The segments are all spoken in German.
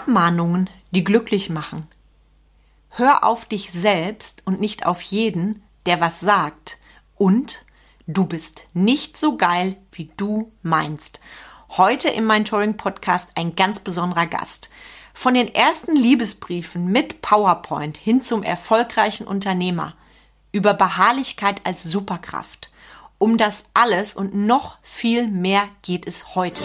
Abmahnungen, die glücklich machen. Hör auf dich selbst und nicht auf jeden, der was sagt. Und du bist nicht so geil, wie du meinst. Heute im Mentoring Podcast ein ganz besonderer Gast. Von den ersten Liebesbriefen mit PowerPoint hin zum erfolgreichen Unternehmer über Beharrlichkeit als Superkraft. Um das alles und noch viel mehr geht es heute.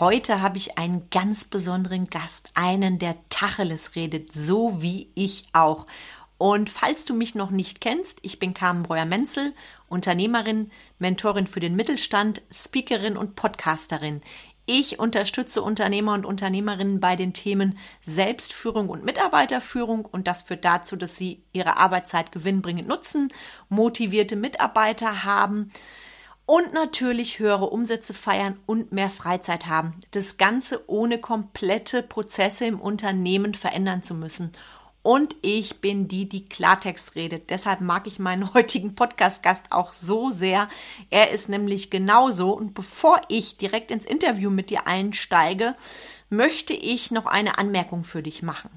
Heute habe ich einen ganz besonderen Gast, einen, der Tacheles redet, so wie ich auch. Und falls du mich noch nicht kennst, ich bin Carmen Breuer-Menzel, Unternehmerin, Mentorin für den Mittelstand, Speakerin und Podcasterin. Ich unterstütze Unternehmer und Unternehmerinnen bei den Themen Selbstführung und Mitarbeiterführung und das führt dazu, dass sie ihre Arbeitszeit gewinnbringend nutzen, motivierte Mitarbeiter haben, und natürlich höhere Umsätze feiern und mehr Freizeit haben. Das Ganze ohne komplette Prozesse im Unternehmen verändern zu müssen. Und ich bin die, die Klartext redet. Deshalb mag ich meinen heutigen Podcast-Gast auch so sehr. Er ist nämlich genauso. Und bevor ich direkt ins Interview mit dir einsteige, möchte ich noch eine Anmerkung für dich machen.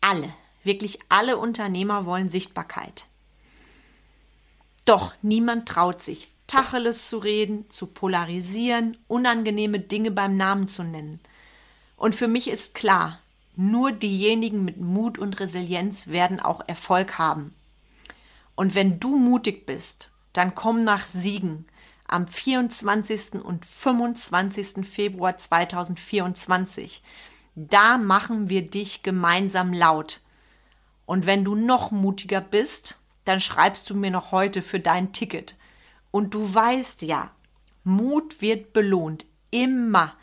Alle, wirklich alle Unternehmer wollen Sichtbarkeit. Doch niemand traut sich, Tacheles zu reden, zu polarisieren, unangenehme Dinge beim Namen zu nennen. Und für mich ist klar, nur diejenigen mit Mut und Resilienz werden auch Erfolg haben. Und wenn du mutig bist, dann komm nach Siegen am 24. und 25. Februar 2024. Da machen wir dich gemeinsam laut. Und wenn du noch mutiger bist, dann schreibst du mir noch heute für dein Ticket. Und du weißt ja, Mut wird belohnt. Immer.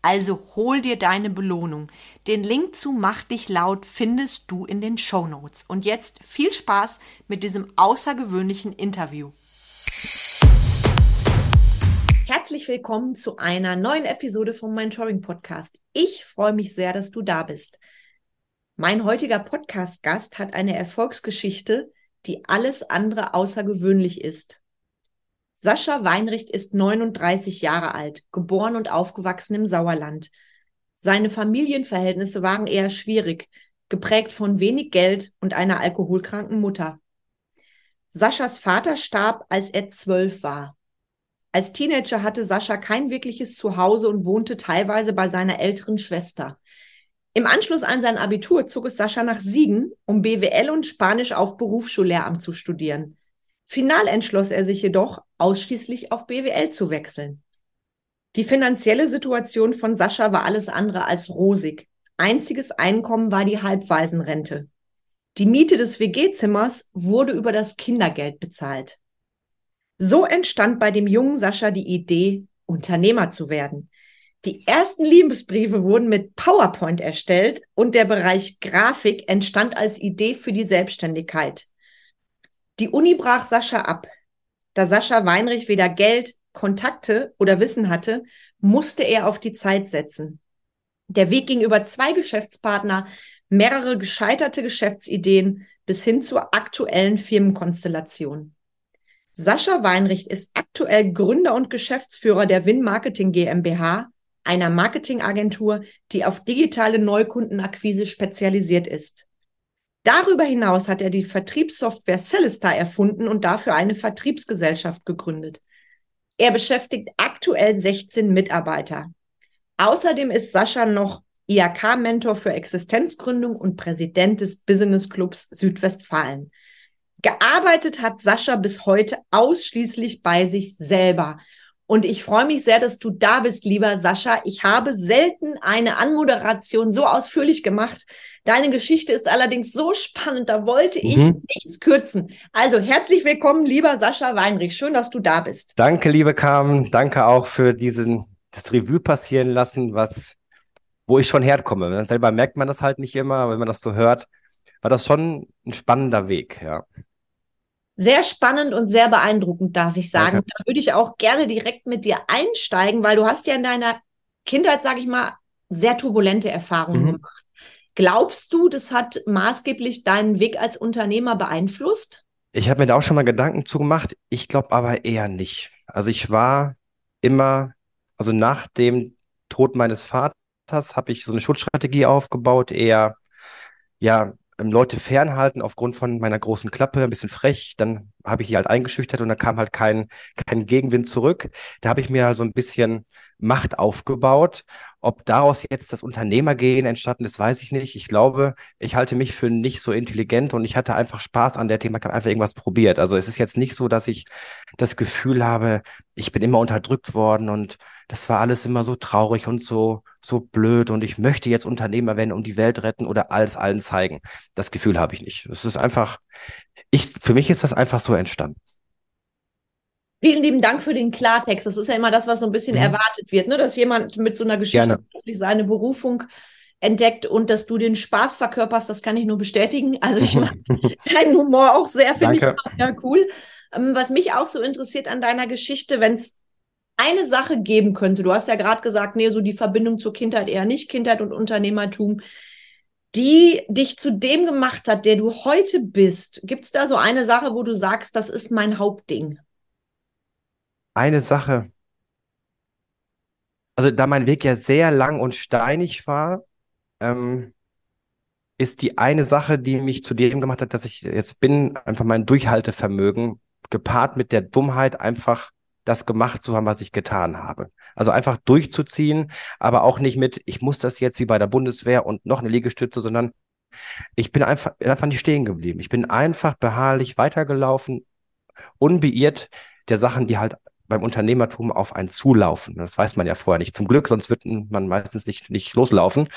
Also hol dir deine Belohnung. Den Link zu Mach dich laut findest du in den Show Notes. Und jetzt viel Spaß mit diesem außergewöhnlichen Interview. Herzlich willkommen zu einer neuen Episode vom Mentoring Podcast. Ich freue mich sehr, dass du da bist. Mein heutiger Podcast-Gast hat eine Erfolgsgeschichte, die alles andere außergewöhnlich ist. Sascha Weinricht ist 39 Jahre alt, geboren und aufgewachsen im Sauerland. Seine Familienverhältnisse waren eher schwierig, geprägt von wenig Geld und einer alkoholkranken Mutter. Saschas Vater starb, als er zwölf war. Als Teenager hatte Sascha kein wirkliches Zuhause und wohnte teilweise bei seiner älteren Schwester. Im Anschluss an sein Abitur zog es Sascha nach Siegen, um BWL und Spanisch auf Berufsschullehramt zu studieren. Final entschloss er sich jedoch, ausschließlich auf BWL zu wechseln. Die finanzielle Situation von Sascha war alles andere als rosig. Einziges Einkommen war die Halbwaisenrente. Die Miete des WG-Zimmers wurde über das Kindergeld bezahlt. So entstand bei dem jungen Sascha die Idee, Unternehmer zu werden. Die ersten Liebesbriefe wurden mit PowerPoint erstellt und der Bereich Grafik entstand als Idee für die Selbstständigkeit. Die Uni brach Sascha ab. Da Sascha Weinrich weder Geld, Kontakte oder Wissen hatte, musste er auf die Zeit setzen. Der Weg ging über zwei Geschäftspartner, mehrere gescheiterte Geschäftsideen bis hin zur aktuellen Firmenkonstellation. Sascha Weinrich ist aktuell Gründer und Geschäftsführer der Win Marketing GmbH, einer Marketingagentur, die auf digitale Neukundenakquise spezialisiert ist. Darüber hinaus hat er die Vertriebssoftware Celestar erfunden und dafür eine Vertriebsgesellschaft gegründet. Er beschäftigt aktuell 16 Mitarbeiter. Außerdem ist Sascha noch IAK-Mentor für Existenzgründung und Präsident des Business Clubs Südwestfalen. Gearbeitet hat Sascha bis heute ausschließlich bei sich selber. Und ich freue mich sehr, dass du da bist, lieber Sascha. Ich habe selten eine Anmoderation so ausführlich gemacht. Deine Geschichte ist allerdings so spannend, da wollte ich mhm. nichts kürzen. Also herzlich willkommen, lieber Sascha Weinrich. Schön, dass du da bist. Danke, liebe Carmen. Danke auch für diesen, das Revue passieren lassen, was wo ich schon herkomme. Selber merkt man das halt nicht immer, wenn man das so hört, war das schon ein spannender Weg, ja. Sehr spannend und sehr beeindruckend, darf ich sagen. Okay. Da würde ich auch gerne direkt mit dir einsteigen, weil du hast ja in deiner Kindheit, sage ich mal, sehr turbulente Erfahrungen mhm. gemacht. Glaubst du, das hat maßgeblich deinen Weg als Unternehmer beeinflusst? Ich habe mir da auch schon mal Gedanken zugemacht. Ich glaube aber eher nicht. Also ich war immer, also nach dem Tod meines Vaters habe ich so eine Schutzstrategie aufgebaut, eher ja Leute fernhalten aufgrund von meiner großen Klappe, ein bisschen frech. Dann habe ich die halt eingeschüchtert und da kam halt kein, kein Gegenwind zurück. Da habe ich mir halt so ein bisschen Macht aufgebaut. Ob daraus jetzt das Unternehmergehen entstanden ist, weiß ich nicht. Ich glaube, ich halte mich für nicht so intelligent und ich hatte einfach Spaß an der Thema, ich habe einfach irgendwas probiert. Also es ist jetzt nicht so, dass ich das Gefühl habe, ich bin immer unterdrückt worden und das war alles immer so traurig und so, so blöd und ich möchte jetzt Unternehmer werden und die Welt retten oder alles allen zeigen. Das Gefühl habe ich nicht. Es ist einfach, ich, für mich ist das einfach so entstanden. Vielen lieben Dank für den Klartext. Das ist ja immer das, was so ein bisschen mhm. erwartet wird, ne? dass jemand mit so einer Geschichte plötzlich seine Berufung entdeckt und dass du den Spaß verkörperst, das kann ich nur bestätigen. Also ich mag deinen Humor auch sehr, finde ich ja cool. Ähm, was mich auch so interessiert an deiner Geschichte, wenn es eine Sache geben könnte, du hast ja gerade gesagt, nee, so die Verbindung zur Kindheit eher nicht, Kindheit und Unternehmertum, die dich zu dem gemacht hat, der du heute bist. Gibt es da so eine Sache, wo du sagst, das ist mein Hauptding? Eine Sache. Also da mein Weg ja sehr lang und steinig war, ähm, ist die eine Sache, die mich zu dem gemacht hat, dass ich jetzt bin, einfach mein Durchhaltevermögen gepaart mit der Dummheit einfach das gemacht zu haben, was ich getan habe. Also einfach durchzuziehen, aber auch nicht mit, ich muss das jetzt wie bei der Bundeswehr und noch eine Liegestütze, sondern ich bin einfach, einfach nicht stehen geblieben. Ich bin einfach beharrlich weitergelaufen, unbeirrt der Sachen, die halt beim Unternehmertum auf einen zulaufen. Das weiß man ja vorher nicht. Zum Glück, sonst wird man meistens nicht, nicht loslaufen.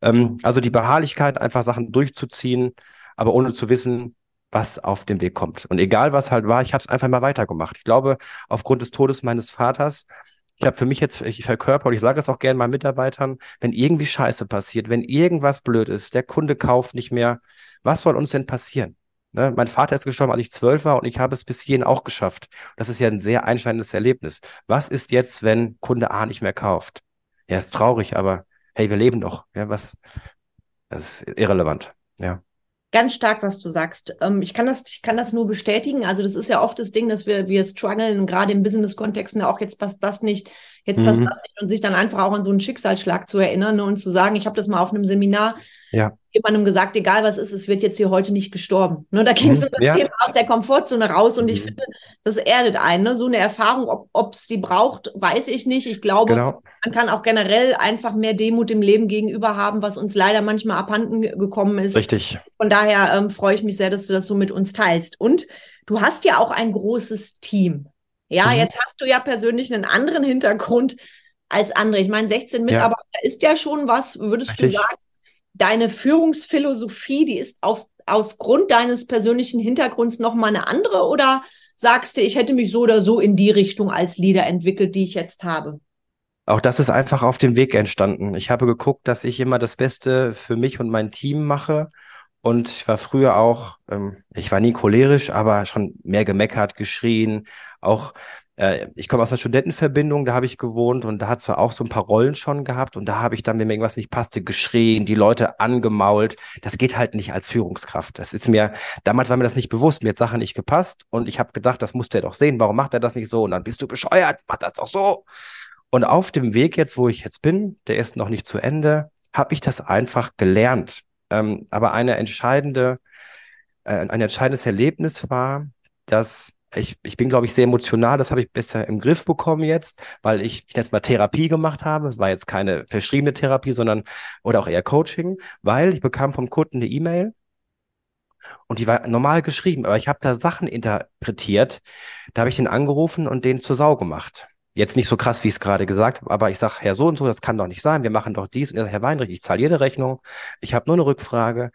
Ähm, also die Beharrlichkeit, einfach Sachen durchzuziehen, aber ohne zu wissen, was auf dem Weg kommt. Und egal was halt war, ich habe es einfach mal weitergemacht. Ich glaube, aufgrund des Todes meines Vaters, ich habe für mich jetzt, ich verkörper und ich sage es auch gerne meinen Mitarbeitern, wenn irgendwie Scheiße passiert, wenn irgendwas blöd ist, der Kunde kauft nicht mehr, was soll uns denn passieren? Ne? Mein Vater ist gestorben, als ich zwölf war und ich habe es bis hierhin auch geschafft. Das ist ja ein sehr einschneidendes Erlebnis. Was ist jetzt, wenn Kunde A nicht mehr kauft? Ja, ist traurig, aber hey, wir leben doch. Ja, was? Das ist irrelevant. Ja. Ganz stark, was du sagst. Ähm, ich, kann das, ich kann das nur bestätigen. Also, das ist ja oft das Ding, dass wir, wir strugglen, gerade im Business-Kontext, ne, auch jetzt passt das nicht, jetzt mhm. passt das nicht und sich dann einfach auch an so einen Schicksalsschlag zu erinnern ne, und zu sagen, ich habe das mal auf einem Seminar ja. jemandem gesagt, egal was ist, es wird jetzt hier heute nicht gestorben. Ne, da ging es mhm. um das ja. Thema aus der Komfortzone raus und mhm. ich finde, das erdet einen. Ne? So eine Erfahrung, ob es die braucht, weiß ich nicht. Ich glaube, genau. man kann auch generell einfach mehr Demut im Leben gegenüber haben, was uns leider manchmal abhanden gekommen ist. Richtig. Von daher ähm, freue ich mich sehr, dass du das so mit uns teilst. Und du hast ja auch ein großes Team. Ja, mhm. jetzt hast du ja persönlich einen anderen Hintergrund als andere. Ich meine, 16 Mitarbeiter ja. ist ja schon was, würdest Richtig. du sagen, deine Führungsphilosophie, die ist auf, aufgrund deines persönlichen Hintergrunds nochmal eine andere oder sagst du, ich hätte mich so oder so in die Richtung als Leader entwickelt, die ich jetzt habe? Auch das ist einfach auf dem Weg entstanden. Ich habe geguckt, dass ich immer das Beste für mich und mein Team mache. Und ich war früher auch, ähm, ich war nie cholerisch, aber schon mehr gemeckert, geschrien, auch äh, ich komme aus einer Studentenverbindung, da habe ich gewohnt und da hat zwar auch so ein paar Rollen schon gehabt und da habe ich dann, wenn mir irgendwas nicht passte, geschrien, die Leute angemault. Das geht halt nicht als Führungskraft. Das ist mir, damals war mir das nicht bewusst, mir hat Sachen nicht gepasst und ich habe gedacht, das musst du ja doch sehen, warum macht er das nicht so? Und dann bist du bescheuert, mach das doch so. Und auf dem Weg jetzt, wo ich jetzt bin, der ist noch nicht zu Ende, habe ich das einfach gelernt. Ähm, aber eine entscheidende, äh, ein entscheidendes Erlebnis war, dass ich, ich bin, glaube ich, sehr emotional. Das habe ich besser im Griff bekommen jetzt, weil ich, ich jetzt mal Therapie gemacht habe. Es war jetzt keine verschriebene Therapie, sondern oder auch eher Coaching, weil ich bekam vom Kunden eine E-Mail und die war normal geschrieben, aber ich habe da Sachen interpretiert. Da habe ich den angerufen und den zur Sau gemacht. Jetzt nicht so krass, wie ich es gerade gesagt habe, aber ich sage, Herr so und so, das kann doch nicht sein. Wir machen doch dies. Und er sagt, Herr Weinrich, ich zahle jede Rechnung. Ich habe nur eine Rückfrage.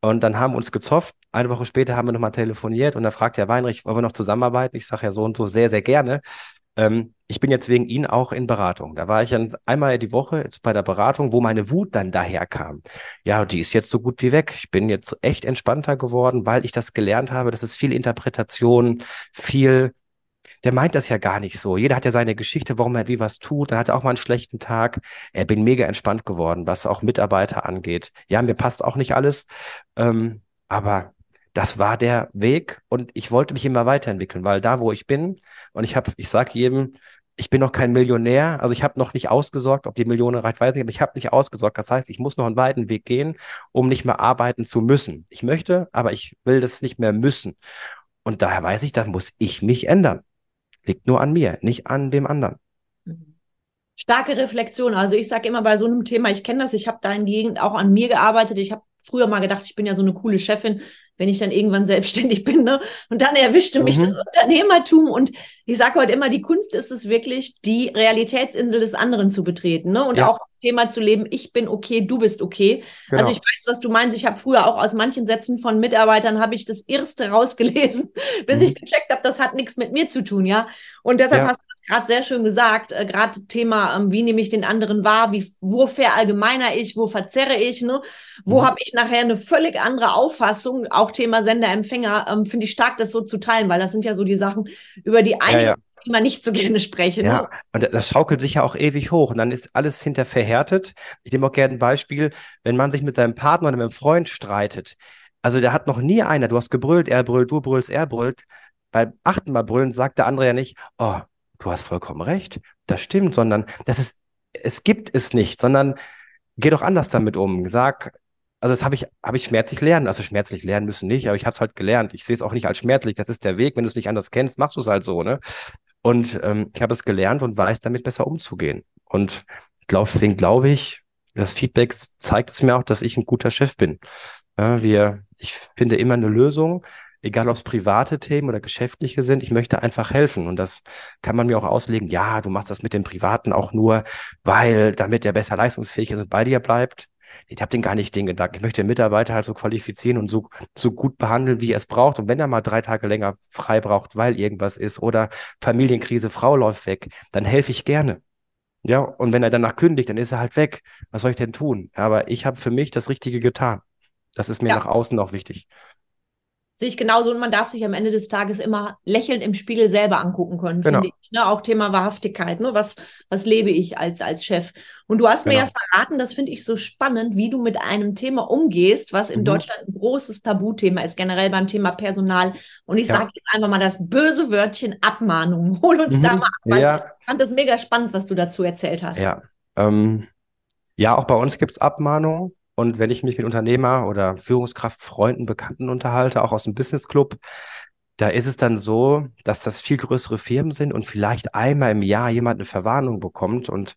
Und dann haben wir uns gezofft. Eine Woche später haben wir nochmal telefoniert und da fragt Herr Weinrich, wollen wir noch zusammenarbeiten? Ich sage ja so und so sehr, sehr gerne. Ähm, ich bin jetzt wegen Ihnen auch in Beratung. Da war ich dann einmal die Woche bei der Beratung, wo meine Wut dann daherkam. Ja, die ist jetzt so gut wie weg. Ich bin jetzt echt entspannter geworden, weil ich das gelernt habe. Das ist viel Interpretation, viel der meint das ja gar nicht so. Jeder hat ja seine Geschichte, warum er wie was tut. Dann hat er auch mal einen schlechten Tag. Er bin mega entspannt geworden, was auch Mitarbeiter angeht. Ja, mir passt auch nicht alles, ähm, aber das war der Weg und ich wollte mich immer weiterentwickeln, weil da, wo ich bin, und ich habe, ich sage jedem, ich bin noch kein Millionär, also ich habe noch nicht ausgesorgt, ob die Millionen reicht, weiß ich nicht, aber ich habe nicht ausgesorgt. Das heißt, ich muss noch einen weiten Weg gehen, um nicht mehr arbeiten zu müssen. Ich möchte, aber ich will das nicht mehr müssen. Und daher weiß ich, dann muss ich mich ändern. Liegt nur an mir, nicht an dem anderen. Starke Reflexion. Also ich sage immer bei so einem Thema, ich kenne das, ich habe da in die Gegend auch an mir gearbeitet. Ich habe früher mal gedacht, ich bin ja so eine coole Chefin, wenn ich dann irgendwann selbstständig bin. Ne? Und dann erwischte mich mhm. das Unternehmertum. Und ich sage heute immer, die Kunst ist es wirklich, die Realitätsinsel des anderen zu betreten. Ne? Und ja. auch Thema zu leben, ich bin okay, du bist okay. Genau. Also ich weiß, was du meinst. Ich habe früher auch aus manchen Sätzen von Mitarbeitern, habe ich das Erste rausgelesen, bis mhm. ich gecheckt habe, das hat nichts mit mir zu tun. ja. Und deshalb ja. hast gerade sehr schön gesagt, äh, gerade Thema, ähm, wie nehme ich den anderen wahr, wie, wo verallgemeiner ich, wo verzerre ich, ne? wo mhm. habe ich nachher eine völlig andere Auffassung, auch Thema Sender-Empfänger, ähm, finde ich stark, das so zu teilen, weil das sind ja so die Sachen, über die einige ja, ja. Immer nicht so gerne sprechen. Ja, ne? und das schaukelt sich ja auch ewig hoch und dann ist alles hinter verhärtet. Ich nehme auch gerne ein Beispiel, wenn man sich mit seinem Partner oder mit einem Freund streitet, also der hat noch nie einer, du hast gebrüllt, er brüllt, du brüllst, er brüllt. Beim achten Mal brüllen sagt der andere ja nicht, oh, du hast vollkommen recht, das stimmt, sondern das ist, es gibt es nicht, sondern geh doch anders damit um. Sag, also das habe ich, habe ich schmerzlich lernen. Also schmerzlich lernen müssen nicht, aber ich habe es halt gelernt. Ich sehe es auch nicht als schmerzlich. Das ist der Weg. Wenn du es nicht anders kennst, machst du es halt so, ne? Und ähm, ich habe es gelernt und weiß damit besser umzugehen. Und glaub, deswegen glaube ich, das Feedback zeigt es mir auch, dass ich ein guter Chef bin. Ja, wir, ich finde immer eine Lösung egal ob es private Themen oder geschäftliche sind, ich möchte einfach helfen. Und das kann man mir auch auslegen, ja, du machst das mit dem Privaten auch nur, weil damit er besser leistungsfähig ist und bei dir bleibt. Ich habe den gar nicht den Gedanken. Ich möchte den Mitarbeiter halt so qualifizieren und so, so gut behandeln, wie er es braucht. Und wenn er mal drei Tage länger frei braucht, weil irgendwas ist oder Familienkrise, Frau läuft weg, dann helfe ich gerne. Ja, und wenn er danach kündigt, dann ist er halt weg. Was soll ich denn tun? Aber ich habe für mich das Richtige getan. Das ist mir ja. nach außen auch wichtig sehe ich genauso und man darf sich am Ende des Tages immer lächelnd im Spiegel selber angucken können, genau. finde ich. Ne? Auch Thema Wahrhaftigkeit, ne? was, was lebe ich als, als Chef? Und du hast genau. mir ja verraten, das finde ich so spannend, wie du mit einem Thema umgehst, was in mhm. Deutschland ein großes Tabuthema ist, generell beim Thema Personal. Und ich ja. sage jetzt einfach mal das böse Wörtchen Abmahnung. Hol uns mhm. da mal ab, weil ja. ich fand das mega spannend, was du dazu erzählt hast. Ja, ähm, ja auch bei uns gibt es Abmahnungen. Und wenn ich mich mit Unternehmer oder Führungskraft, Freunden, Bekannten unterhalte, auch aus dem Business Club, da ist es dann so, dass das viel größere Firmen sind und vielleicht einmal im Jahr jemand eine Verwarnung bekommt und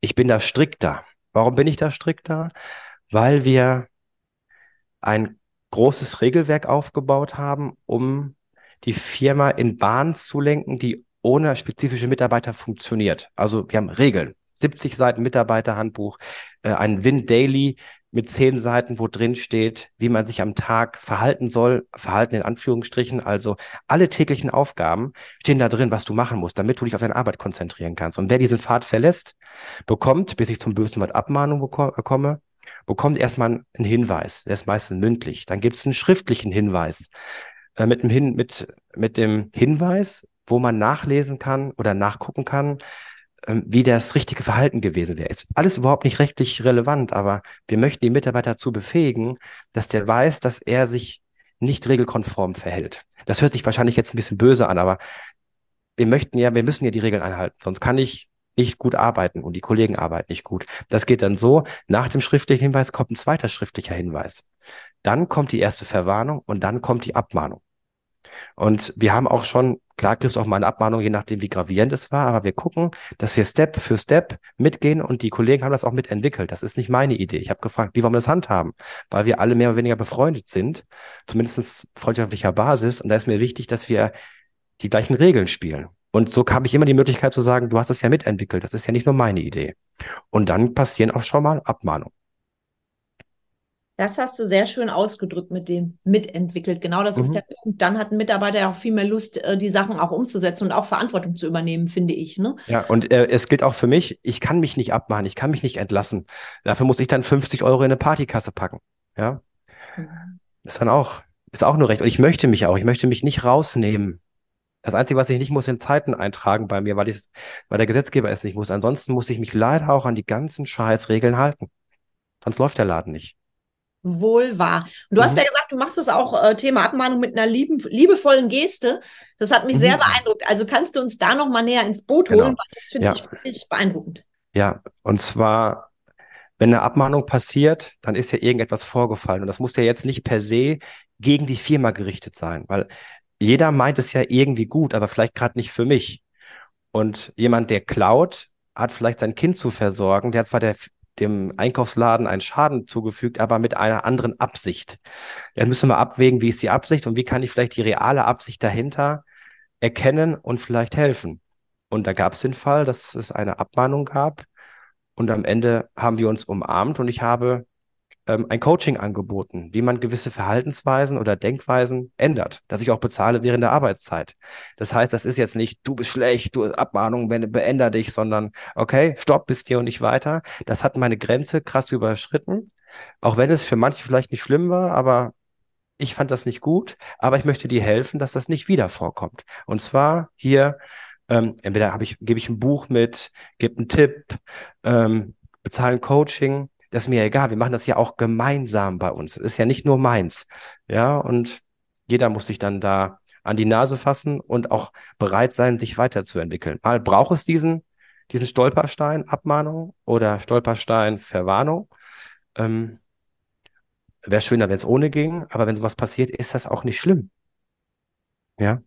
ich bin da strikter. Warum bin ich da strikter? Weil wir ein großes Regelwerk aufgebaut haben, um die Firma in Bahnen zu lenken, die ohne spezifische Mitarbeiter funktioniert. Also wir haben Regeln. 70 Seiten Mitarbeiterhandbuch, äh, ein Win Daily, mit zehn Seiten, wo drin steht, wie man sich am Tag verhalten soll, Verhalten in Anführungsstrichen, also alle täglichen Aufgaben stehen da drin, was du machen musst, damit du dich auf deine Arbeit konzentrieren kannst. Und wer diesen Pfad verlässt, bekommt, bis ich zum bösen Wort Abmahnung bekomme, bekommt erstmal einen Hinweis. Der ist meistens mündlich. Dann gibt es einen schriftlichen Hinweis. Äh, mit, dem Hin mit, mit dem Hinweis, wo man nachlesen kann oder nachgucken kann, wie das richtige Verhalten gewesen wäre. Ist alles überhaupt nicht rechtlich relevant, aber wir möchten die Mitarbeiter dazu befähigen, dass der weiß, dass er sich nicht regelkonform verhält. Das hört sich wahrscheinlich jetzt ein bisschen böse an, aber wir möchten ja, wir müssen ja die Regeln einhalten, sonst kann ich nicht gut arbeiten und die Kollegen arbeiten nicht gut. Das geht dann so, nach dem schriftlichen Hinweis kommt ein zweiter schriftlicher Hinweis. Dann kommt die erste Verwarnung und dann kommt die Abmahnung. Und wir haben auch schon, klar kriegst du auch mal eine Abmahnung, je nachdem, wie gravierend es war, aber wir gucken, dass wir Step für Step mitgehen und die Kollegen haben das auch mitentwickelt. Das ist nicht meine Idee. Ich habe gefragt, wie wollen wir das handhaben? Weil wir alle mehr oder weniger befreundet sind, zumindest freundschaftlicher Basis. Und da ist mir wichtig, dass wir die gleichen Regeln spielen. Und so habe ich immer die Möglichkeit zu sagen, du hast das ja mitentwickelt. Das ist ja nicht nur meine Idee. Und dann passieren auch schon mal Abmahnungen. Das hast du sehr schön ausgedrückt mit dem mitentwickelt. Genau das mhm. ist der Punkt. Dann hat ein Mitarbeiter ja auch viel mehr Lust, äh, die Sachen auch umzusetzen und auch Verantwortung zu übernehmen, finde ich. Ne? Ja, und äh, es gilt auch für mich, ich kann mich nicht abmachen, ich kann mich nicht entlassen. Dafür muss ich dann 50 Euro in eine Partykasse packen. Ja. Mhm. Ist dann auch, ist auch nur recht. Und ich möchte mich auch, ich möchte mich nicht rausnehmen. Das Einzige, was ich nicht muss, sind Zeiten eintragen bei mir, weil, ich, weil der Gesetzgeber es nicht muss. Ansonsten muss ich mich leider auch an die ganzen Scheißregeln halten. Sonst läuft der Laden nicht wohl wahr. Und du mhm. hast ja gesagt, du machst das auch äh, Thema Abmahnung mit einer lieben, liebevollen Geste. Das hat mich mhm. sehr beeindruckt. Also kannst du uns da noch mal näher ins Boot genau. holen, weil das finde ja. ich wirklich beeindruckend. Ja, und zwar, wenn eine Abmahnung passiert, dann ist ja irgendetwas vorgefallen. Und das muss ja jetzt nicht per se gegen die Firma gerichtet sein, weil jeder meint es ja irgendwie gut, aber vielleicht gerade nicht für mich. Und jemand, der klaut, hat vielleicht sein Kind zu versorgen, der hat zwar der dem Einkaufsladen einen Schaden zugefügt, aber mit einer anderen Absicht. Jetzt müssen wir abwägen, wie ist die Absicht und wie kann ich vielleicht die reale Absicht dahinter erkennen und vielleicht helfen. Und da gab es den Fall, dass es eine Abmahnung gab und am Ende haben wir uns umarmt und ich habe ähm, ein Coaching angeboten, wie man gewisse Verhaltensweisen oder Denkweisen ändert, dass ich auch bezahle während der Arbeitszeit. Das heißt, das ist jetzt nicht, du bist schlecht, du Abmahnung, beende dich, sondern okay, stopp, bis hier und nicht weiter. Das hat meine Grenze krass überschritten. Auch wenn es für manche vielleicht nicht schlimm war, aber ich fand das nicht gut, aber ich möchte dir helfen, dass das nicht wieder vorkommt. Und zwar hier, ähm, entweder ich, gebe ich ein Buch mit, gebe einen Tipp, ähm, bezahlen Coaching das ist mir egal. Wir machen das ja auch gemeinsam bei uns. Das ist ja nicht nur meins. Ja, und jeder muss sich dann da an die Nase fassen und auch bereit sein, sich weiterzuentwickeln. Mal braucht es diesen, diesen Stolperstein Abmahnung oder Stolperstein Verwarnung. Ähm, Wäre schöner, wenn es ohne ging, aber wenn sowas passiert, ist das auch nicht schlimm. Ja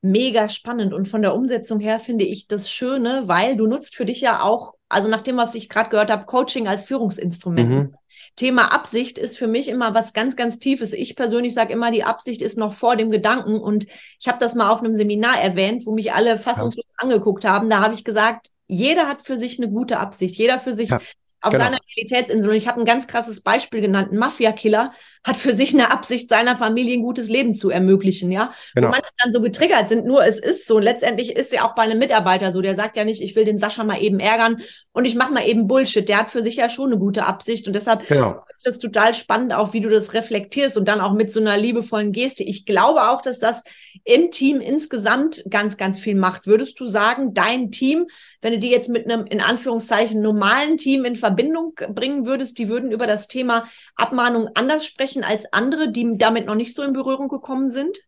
mega spannend und von der Umsetzung her finde ich das Schöne, weil du nutzt für dich ja auch, also nach dem, was ich gerade gehört habe, Coaching als Führungsinstrument. Mhm. Thema Absicht ist für mich immer was ganz, ganz Tiefes. Ich persönlich sage immer, die Absicht ist noch vor dem Gedanken und ich habe das mal auf einem Seminar erwähnt, wo mich alle fassungslos ja. angeguckt haben. Da habe ich gesagt, jeder hat für sich eine gute Absicht, jeder für sich ja auf genau. seiner Realitätsinsel. Und ich habe ein ganz krasses Beispiel genannt. Ein Mafia-Killer hat für sich eine Absicht, seiner Familie ein gutes Leben zu ermöglichen, ja. Genau. Wo manche dann so getriggert sind, nur es ist so. Und letztendlich ist ja auch bei einem Mitarbeiter so, der sagt ja nicht, ich will den Sascha mal eben ärgern und ich mache mal eben Bullshit. Der hat für sich ja schon eine gute Absicht. Und deshalb genau. ist das total spannend, auch wie du das reflektierst und dann auch mit so einer liebevollen Geste. Ich glaube auch, dass das im Team insgesamt ganz, ganz viel macht. Würdest du sagen, dein Team, wenn du die jetzt mit einem in Anführungszeichen normalen Team in Verbindung bringen würdest, die würden über das Thema Abmahnung anders sprechen als andere, die damit noch nicht so in Berührung gekommen sind?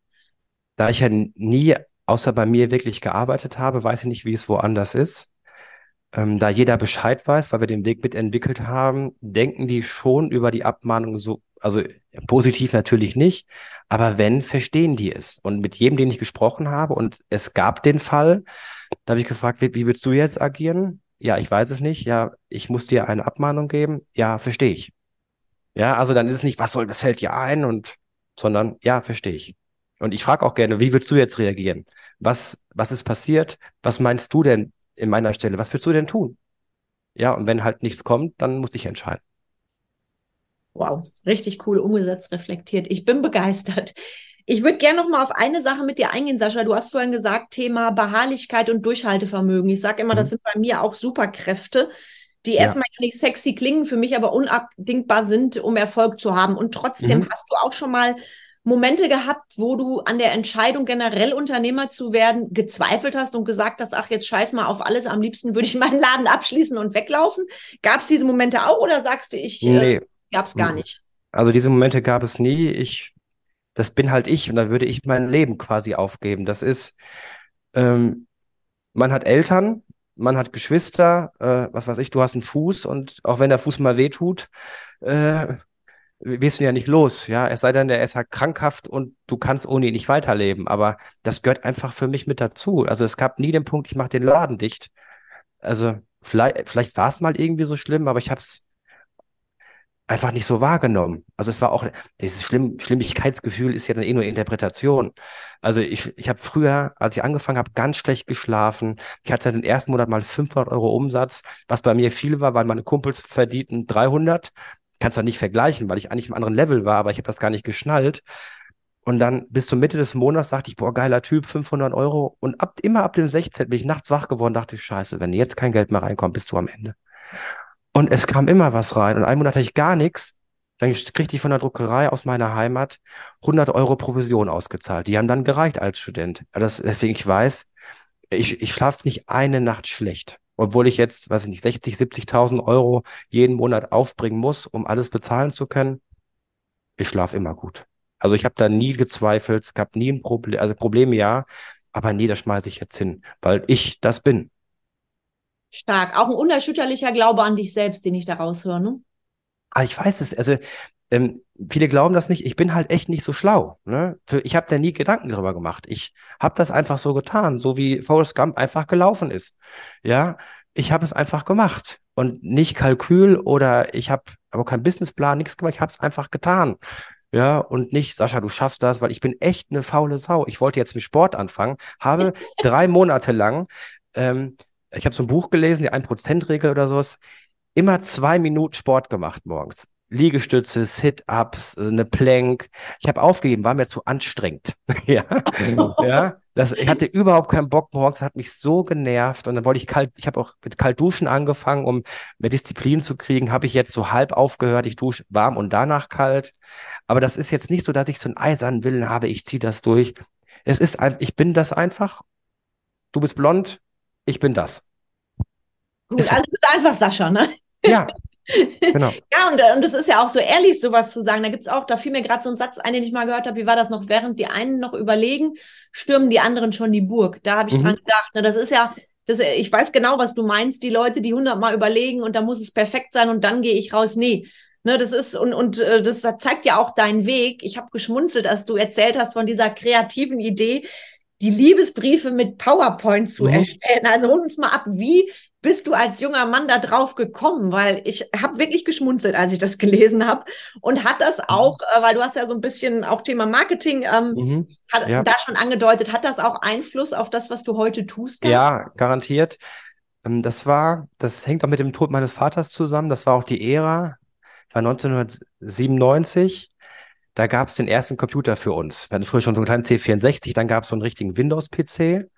Da ich ja nie außer bei mir wirklich gearbeitet habe, weiß ich nicht, wie es woanders ist. Ähm, da jeder Bescheid weiß, weil wir den Weg mitentwickelt haben, denken die schon über die Abmahnung so, also positiv natürlich nicht, aber wenn, verstehen die es. Und mit jedem, den ich gesprochen habe, und es gab den Fall, da habe ich gefragt, wie, wie willst du jetzt agieren? Ja, ich weiß es nicht. Ja, ich muss dir eine Abmahnung geben. Ja, verstehe ich. Ja, also dann ist es nicht, was soll, das fällt dir ein und, sondern ja, verstehe ich. Und ich frage auch gerne, wie würdest du jetzt reagieren? Was, was ist passiert? Was meinst du denn in meiner Stelle? Was würdest du denn tun? Ja, und wenn halt nichts kommt, dann muss ich entscheiden. Wow, richtig cool umgesetzt, reflektiert. Ich bin begeistert. Ich würde gerne noch mal auf eine Sache mit dir eingehen, Sascha. Du hast vorhin gesagt, Thema Beharrlichkeit und Durchhaltevermögen. Ich sage immer, mhm. das sind bei mir auch Superkräfte, die ja. erstmal nicht sexy klingen, für mich aber unabdingbar sind, um Erfolg zu haben. Und trotzdem mhm. hast du auch schon mal Momente gehabt, wo du an der Entscheidung, generell Unternehmer zu werden, gezweifelt hast und gesagt hast, ach, jetzt scheiß mal auf alles, am liebsten würde ich meinen Laden abschließen und weglaufen? Gab es diese Momente auch oder sagst du, ich äh, nee. äh, gab es gar nicht? Also diese Momente gab es nie. Ich, das bin halt ich und da würde ich mein Leben quasi aufgeben. Das ist, ähm, man hat Eltern, man hat Geschwister, äh, was weiß ich, du hast einen Fuß und auch wenn der Fuß mal wehtut, äh, wirst du ja nicht los, ja. Es sei denn, der ist halt krankhaft und du kannst ohne ihn nicht weiterleben. Aber das gehört einfach für mich mit dazu. Also es gab nie den Punkt, ich mache den Laden dicht. Also vielleicht, vielleicht war es mal irgendwie so schlimm, aber ich habe es einfach nicht so wahrgenommen. Also es war auch, dieses Schlimm, Schlimmigkeitsgefühl ist ja dann eh nur Interpretation. Also ich, ich habe früher, als ich angefangen habe, ganz schlecht geschlafen. Ich hatte den ersten Monat mal 500 Euro Umsatz, was bei mir viel war, weil meine Kumpels verdienten 300 kannst du nicht vergleichen, weil ich eigentlich im anderen Level war, aber ich habe das gar nicht geschnallt. Und dann bis zur Mitte des Monats dachte ich, boah, geiler Typ, 500 Euro. Und ab, immer ab dem 16. bin ich nachts wach geworden, dachte ich, scheiße, wenn jetzt kein Geld mehr reinkommt, bist du am Ende. Und es kam immer was rein. Und einen Monat hatte ich gar nichts. Dann kriegte ich von der Druckerei aus meiner Heimat 100 Euro Provision ausgezahlt. Die haben dann gereicht als Student. Das, deswegen ich weiß, ich, ich schlafe nicht eine Nacht schlecht. Obwohl ich jetzt, weiß ich nicht, 60, 70.000 Euro jeden Monat aufbringen muss, um alles bezahlen zu können. Ich schlafe immer gut. Also ich habe da nie gezweifelt, gab nie ein Problem, also Probleme ja, aber nee, das schmeiße ich jetzt hin, weil ich das bin. Stark. Auch ein unerschütterlicher Glaube an dich selbst, den ich da raushöre, ne? Ah, ich weiß es. Also ähm, viele glauben das nicht. Ich bin halt echt nicht so schlau. Ne? Für, ich habe da nie Gedanken darüber gemacht. Ich habe das einfach so getan, so wie Forrest Gump einfach gelaufen ist. Ja, ich habe es einfach gemacht und nicht Kalkül oder ich habe aber keinen Businessplan, nichts gemacht. Ich habe es einfach getan. Ja, und nicht, Sascha, du schaffst das, weil ich bin echt eine faule Sau. Ich wollte jetzt mit Sport anfangen, habe drei Monate lang, ähm, ich habe so ein Buch gelesen, die 1%-Regel oder sowas, immer zwei Minuten Sport gemacht morgens. Liegestütze, Sit-ups, äh, eine Plank. Ich habe aufgegeben, war mir zu anstrengend. ja, ja. Das, ich hatte überhaupt keinen Bock morgens, hat mich so genervt und dann wollte ich kalt, ich habe auch mit Kaltduschen angefangen, um mehr Disziplin zu kriegen, habe ich jetzt so halb aufgehört, ich dusche warm und danach kalt. Aber das ist jetzt nicht so, dass ich so einen eisernen Willen habe, ich ziehe das durch. Es ist ein, ich bin das einfach. Du bist blond, ich bin das. Gut, ist also einfach Sascha, ne? Ja, Genau. ja, und, und es ist ja auch so ehrlich, sowas zu sagen. Da gibt es auch, da fiel mir gerade so ein Satz ein, den ich mal gehört habe. Wie war das noch? Während die einen noch überlegen, stürmen die anderen schon die Burg. Da habe ich mhm. dran gedacht. Ne, das ist ja, das, ich weiß genau, was du meinst. Die Leute, die hundertmal überlegen und da muss es perfekt sein und dann gehe ich raus. Nee. Ne, das ist, und, und äh, das zeigt ja auch deinen Weg. Ich habe geschmunzelt, als du erzählt hast von dieser kreativen Idee, die Liebesbriefe mit PowerPoint zu mhm. erstellen. Also hol uns mal ab, wie bist du als junger Mann da drauf gekommen? Weil ich habe wirklich geschmunzelt, als ich das gelesen habe. Und hat das mhm. auch, äh, weil du hast ja so ein bisschen auch Thema Marketing ähm, mhm, hat, ja. da schon angedeutet, hat das auch Einfluss auf das, was du heute tust? Gehabt? Ja, garantiert. Ähm, das war, das hängt auch mit dem Tod meines Vaters zusammen. Das war auch die Ära, war 1997. Da gab es den ersten Computer für uns. Wir hatten früher schon so einen kleinen C64, dann gab es so einen richtigen Windows-PC.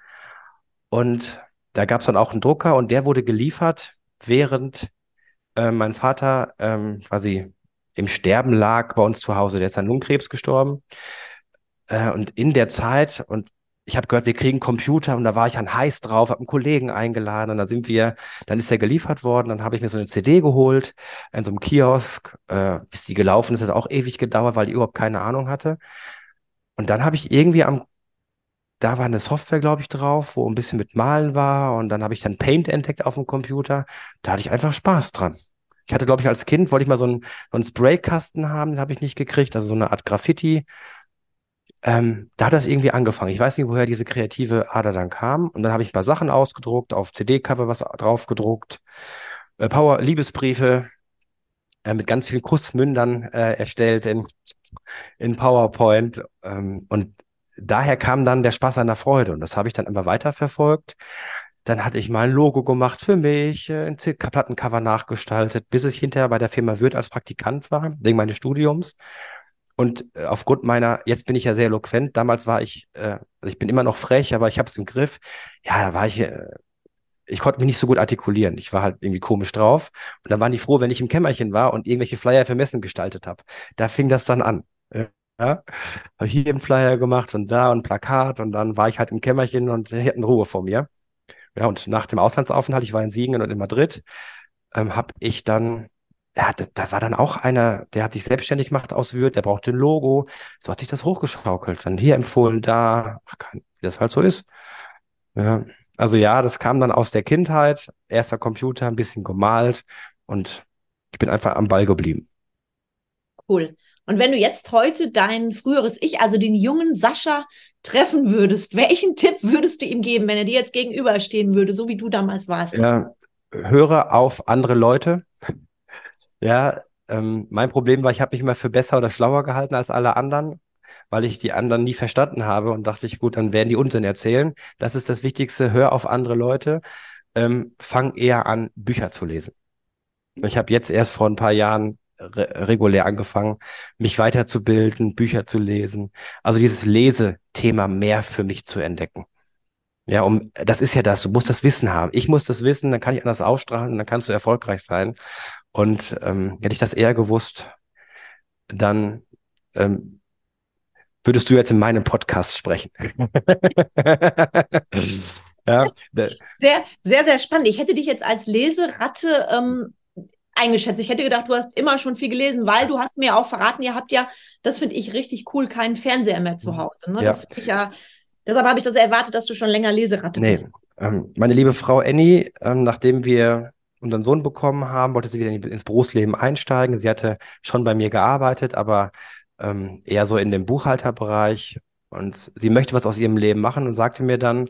Und da gab es dann auch einen Drucker und der wurde geliefert, während äh, mein Vater ähm, quasi im Sterben lag bei uns zu Hause. Der ist an Lungenkrebs gestorben. Äh, und in der Zeit, und ich habe gehört, wir kriegen Computer und da war ich dann heiß drauf, habe einen Kollegen eingeladen und dann sind wir, dann ist er geliefert worden, dann habe ich mir so eine CD geholt in so einem Kiosk, äh, bis die gelaufen ist, hat auch ewig gedauert, weil ich überhaupt keine Ahnung hatte. Und dann habe ich irgendwie am da war eine Software, glaube ich, drauf, wo ein bisschen mit Malen war. Und dann habe ich dann Paint entdeckt auf dem Computer. Da hatte ich einfach Spaß dran. Ich hatte, glaube ich, als Kind, wollte ich mal so einen, so einen Spraykasten haben, den habe ich nicht gekriegt, also so eine Art Graffiti. Ähm, da hat das irgendwie angefangen. Ich weiß nicht, woher diese kreative Ader dann kam. Und dann habe ich ein paar Sachen ausgedruckt, auf CD-Cover was drauf gedruckt, äh, Power, Liebesbriefe äh, mit ganz vielen Kussmündern äh, erstellt in, in PowerPoint. Ähm, und daher kam dann der Spaß an der Freude und das habe ich dann immer weiterverfolgt. Dann hatte ich mal ein Logo gemacht für mich, äh, ein Plattencover nachgestaltet, bis ich hinterher bei der Firma Würth als Praktikant war, wegen meines Studiums. Und äh, aufgrund meiner, jetzt bin ich ja sehr eloquent, damals war ich, äh, also ich bin immer noch frech, aber ich habe es im Griff. Ja, da war ich, äh, ich konnte mich nicht so gut artikulieren. Ich war halt irgendwie komisch drauf. Und dann waren die froh, wenn ich im Kämmerchen war und irgendwelche Flyer für Messen gestaltet habe. Da fing das dann an. Ja, habe hier einen Flyer gemacht und da ein Plakat und dann war ich halt im Kämmerchen und die hatten Ruhe vor mir. Ja, und nach dem Auslandsaufenthalt, ich war in Siegen und in Madrid, ähm, habe ich dann, ja, da, da, war dann auch einer, der hat sich selbstständig gemacht aus Würth, der brauchte ein Logo. So hat sich das hochgeschaukelt. Dann hier empfohlen, da, wie das halt so ist. Ja, also ja, das kam dann aus der Kindheit, erster Computer, ein bisschen gemalt und ich bin einfach am Ball geblieben. Cool. Und wenn du jetzt heute dein früheres Ich, also den jungen Sascha, treffen würdest, welchen Tipp würdest du ihm geben, wenn er dir jetzt gegenüberstehen würde, so wie du damals warst? Ja, höre auf andere Leute. Ja, ähm, mein Problem war, ich habe mich immer für besser oder schlauer gehalten als alle anderen, weil ich die anderen nie verstanden habe und dachte ich, gut, dann werden die Unsinn erzählen. Das ist das Wichtigste, hör auf andere Leute. Ähm, fang eher an, Bücher zu lesen. Ich habe jetzt erst vor ein paar Jahren re regulär angefangen, mich weiterzubilden, Bücher zu lesen. Also dieses Lesethema mehr für mich zu entdecken. Ja, um, das ist ja das, du musst das Wissen haben. Ich muss das wissen, dann kann ich anders ausstrahlen und dann kannst du erfolgreich sein. Und ähm, hätte ich das eher gewusst, dann ähm, würdest du jetzt in meinem Podcast sprechen. ja. Sehr, sehr, sehr spannend. Ich hätte dich jetzt als Leseratte ähm, eingeschätzt. Ich hätte gedacht, du hast immer schon viel gelesen, weil du hast mir auch verraten, ihr habt ja, das finde ich richtig cool, keinen Fernseher mehr zu Hause. Ne? Ja. Ja Deshalb habe ich das erwartet, dass du schon länger Leseratte nee. bist. Ähm, meine liebe Frau Annie, ähm, nachdem wir unseren Sohn bekommen haben, wollte sie wieder in, ins Berufsleben einsteigen. Sie hatte schon bei mir gearbeitet, aber ähm, eher so in dem Buchhalterbereich. Und sie möchte was aus ihrem Leben machen und sagte mir dann,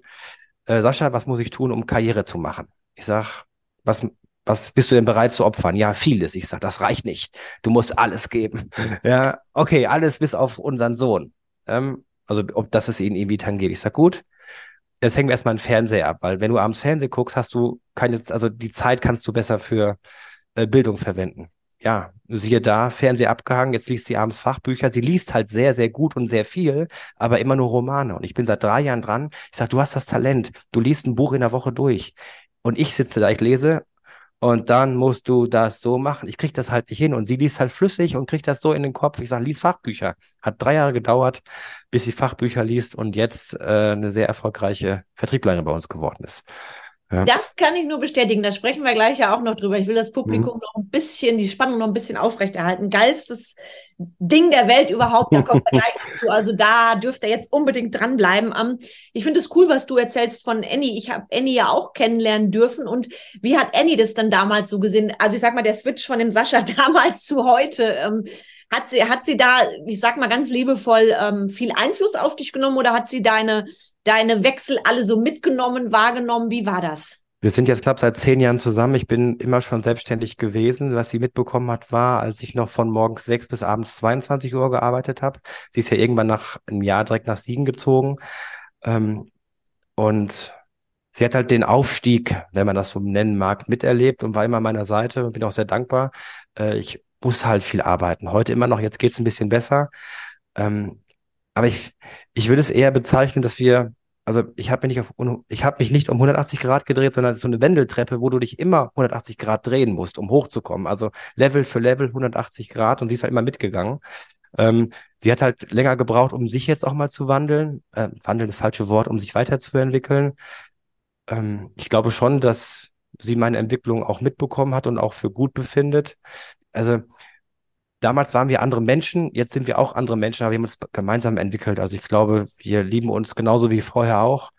äh, Sascha, was muss ich tun, um Karriere zu machen? Ich sag, was, was bist du denn bereit zu opfern? Ja, vieles. Ich sag, das reicht nicht. Du musst alles geben. ja, okay, alles bis auf unseren Sohn. Ähm, also ob das es ihnen irgendwie tangiert. Ich sag, gut, jetzt hängen wir erstmal einen Fernseher ab, weil wenn du abends Fernsehen guckst, hast du keine, also die Zeit kannst du besser für äh, Bildung verwenden. Ja, siehe da, Fernseher abgehangen, jetzt liest sie abends Fachbücher. Sie liest halt sehr, sehr gut und sehr viel, aber immer nur Romane. Und ich bin seit drei Jahren dran. Ich sag, du hast das Talent. Du liest ein Buch in der Woche durch. Und ich sitze da, ich lese und dann musst du das so machen. Ich kriege das halt nicht hin. Und sie liest halt flüssig und kriegt das so in den Kopf. Ich sage, lies Fachbücher. Hat drei Jahre gedauert, bis sie Fachbücher liest und jetzt äh, eine sehr erfolgreiche Vertrieblerin bei uns geworden ist. Ja. Das kann ich nur bestätigen. Da sprechen wir gleich ja auch noch drüber. Ich will das Publikum mhm. noch ein bisschen, die Spannung noch ein bisschen aufrechterhalten. Geilstes Ding der Welt überhaupt, da kommt er gleich dazu. Also da dürft ihr jetzt unbedingt dranbleiben. Um, ich finde es cool, was du erzählst von Annie. Ich habe Annie ja auch kennenlernen dürfen. Und wie hat Annie das dann damals so gesehen? Also ich sag mal, der Switch von dem Sascha damals zu heute. Ähm, hat sie, hat sie da, ich sag mal ganz liebevoll, ähm, viel Einfluss auf dich genommen oder hat sie deine deine Wechsel alle so mitgenommen, wahrgenommen? Wie war das? Wir sind jetzt knapp seit zehn Jahren zusammen. Ich bin immer schon selbstständig gewesen. Was sie mitbekommen hat, war, als ich noch von morgens sechs bis abends 22 Uhr gearbeitet habe. Sie ist ja irgendwann nach einem Jahr direkt nach Siegen gezogen. Ähm, und sie hat halt den Aufstieg, wenn man das so nennen mag, miterlebt und war immer an meiner Seite und bin auch sehr dankbar. Äh, ich muss halt viel arbeiten. Heute immer noch, jetzt geht es ein bisschen besser. Ähm, aber ich, ich würde es eher bezeichnen, dass wir, also ich habe mich nicht mich nicht um 180 Grad gedreht, sondern so eine Wendeltreppe, wo du dich immer 180 Grad drehen musst, um hochzukommen. Also Level für Level 180 Grad und sie ist halt immer mitgegangen. Ähm, sie hat halt länger gebraucht, um sich jetzt auch mal zu wandeln. Äh, wandeln ist das falsche Wort, um sich weiterzuentwickeln. Ähm, ich glaube schon, dass sie meine Entwicklung auch mitbekommen hat und auch für gut befindet. Also damals waren wir andere Menschen, jetzt sind wir auch andere Menschen, aber wir haben uns gemeinsam entwickelt. Also ich glaube, wir lieben uns genauso wie vorher auch.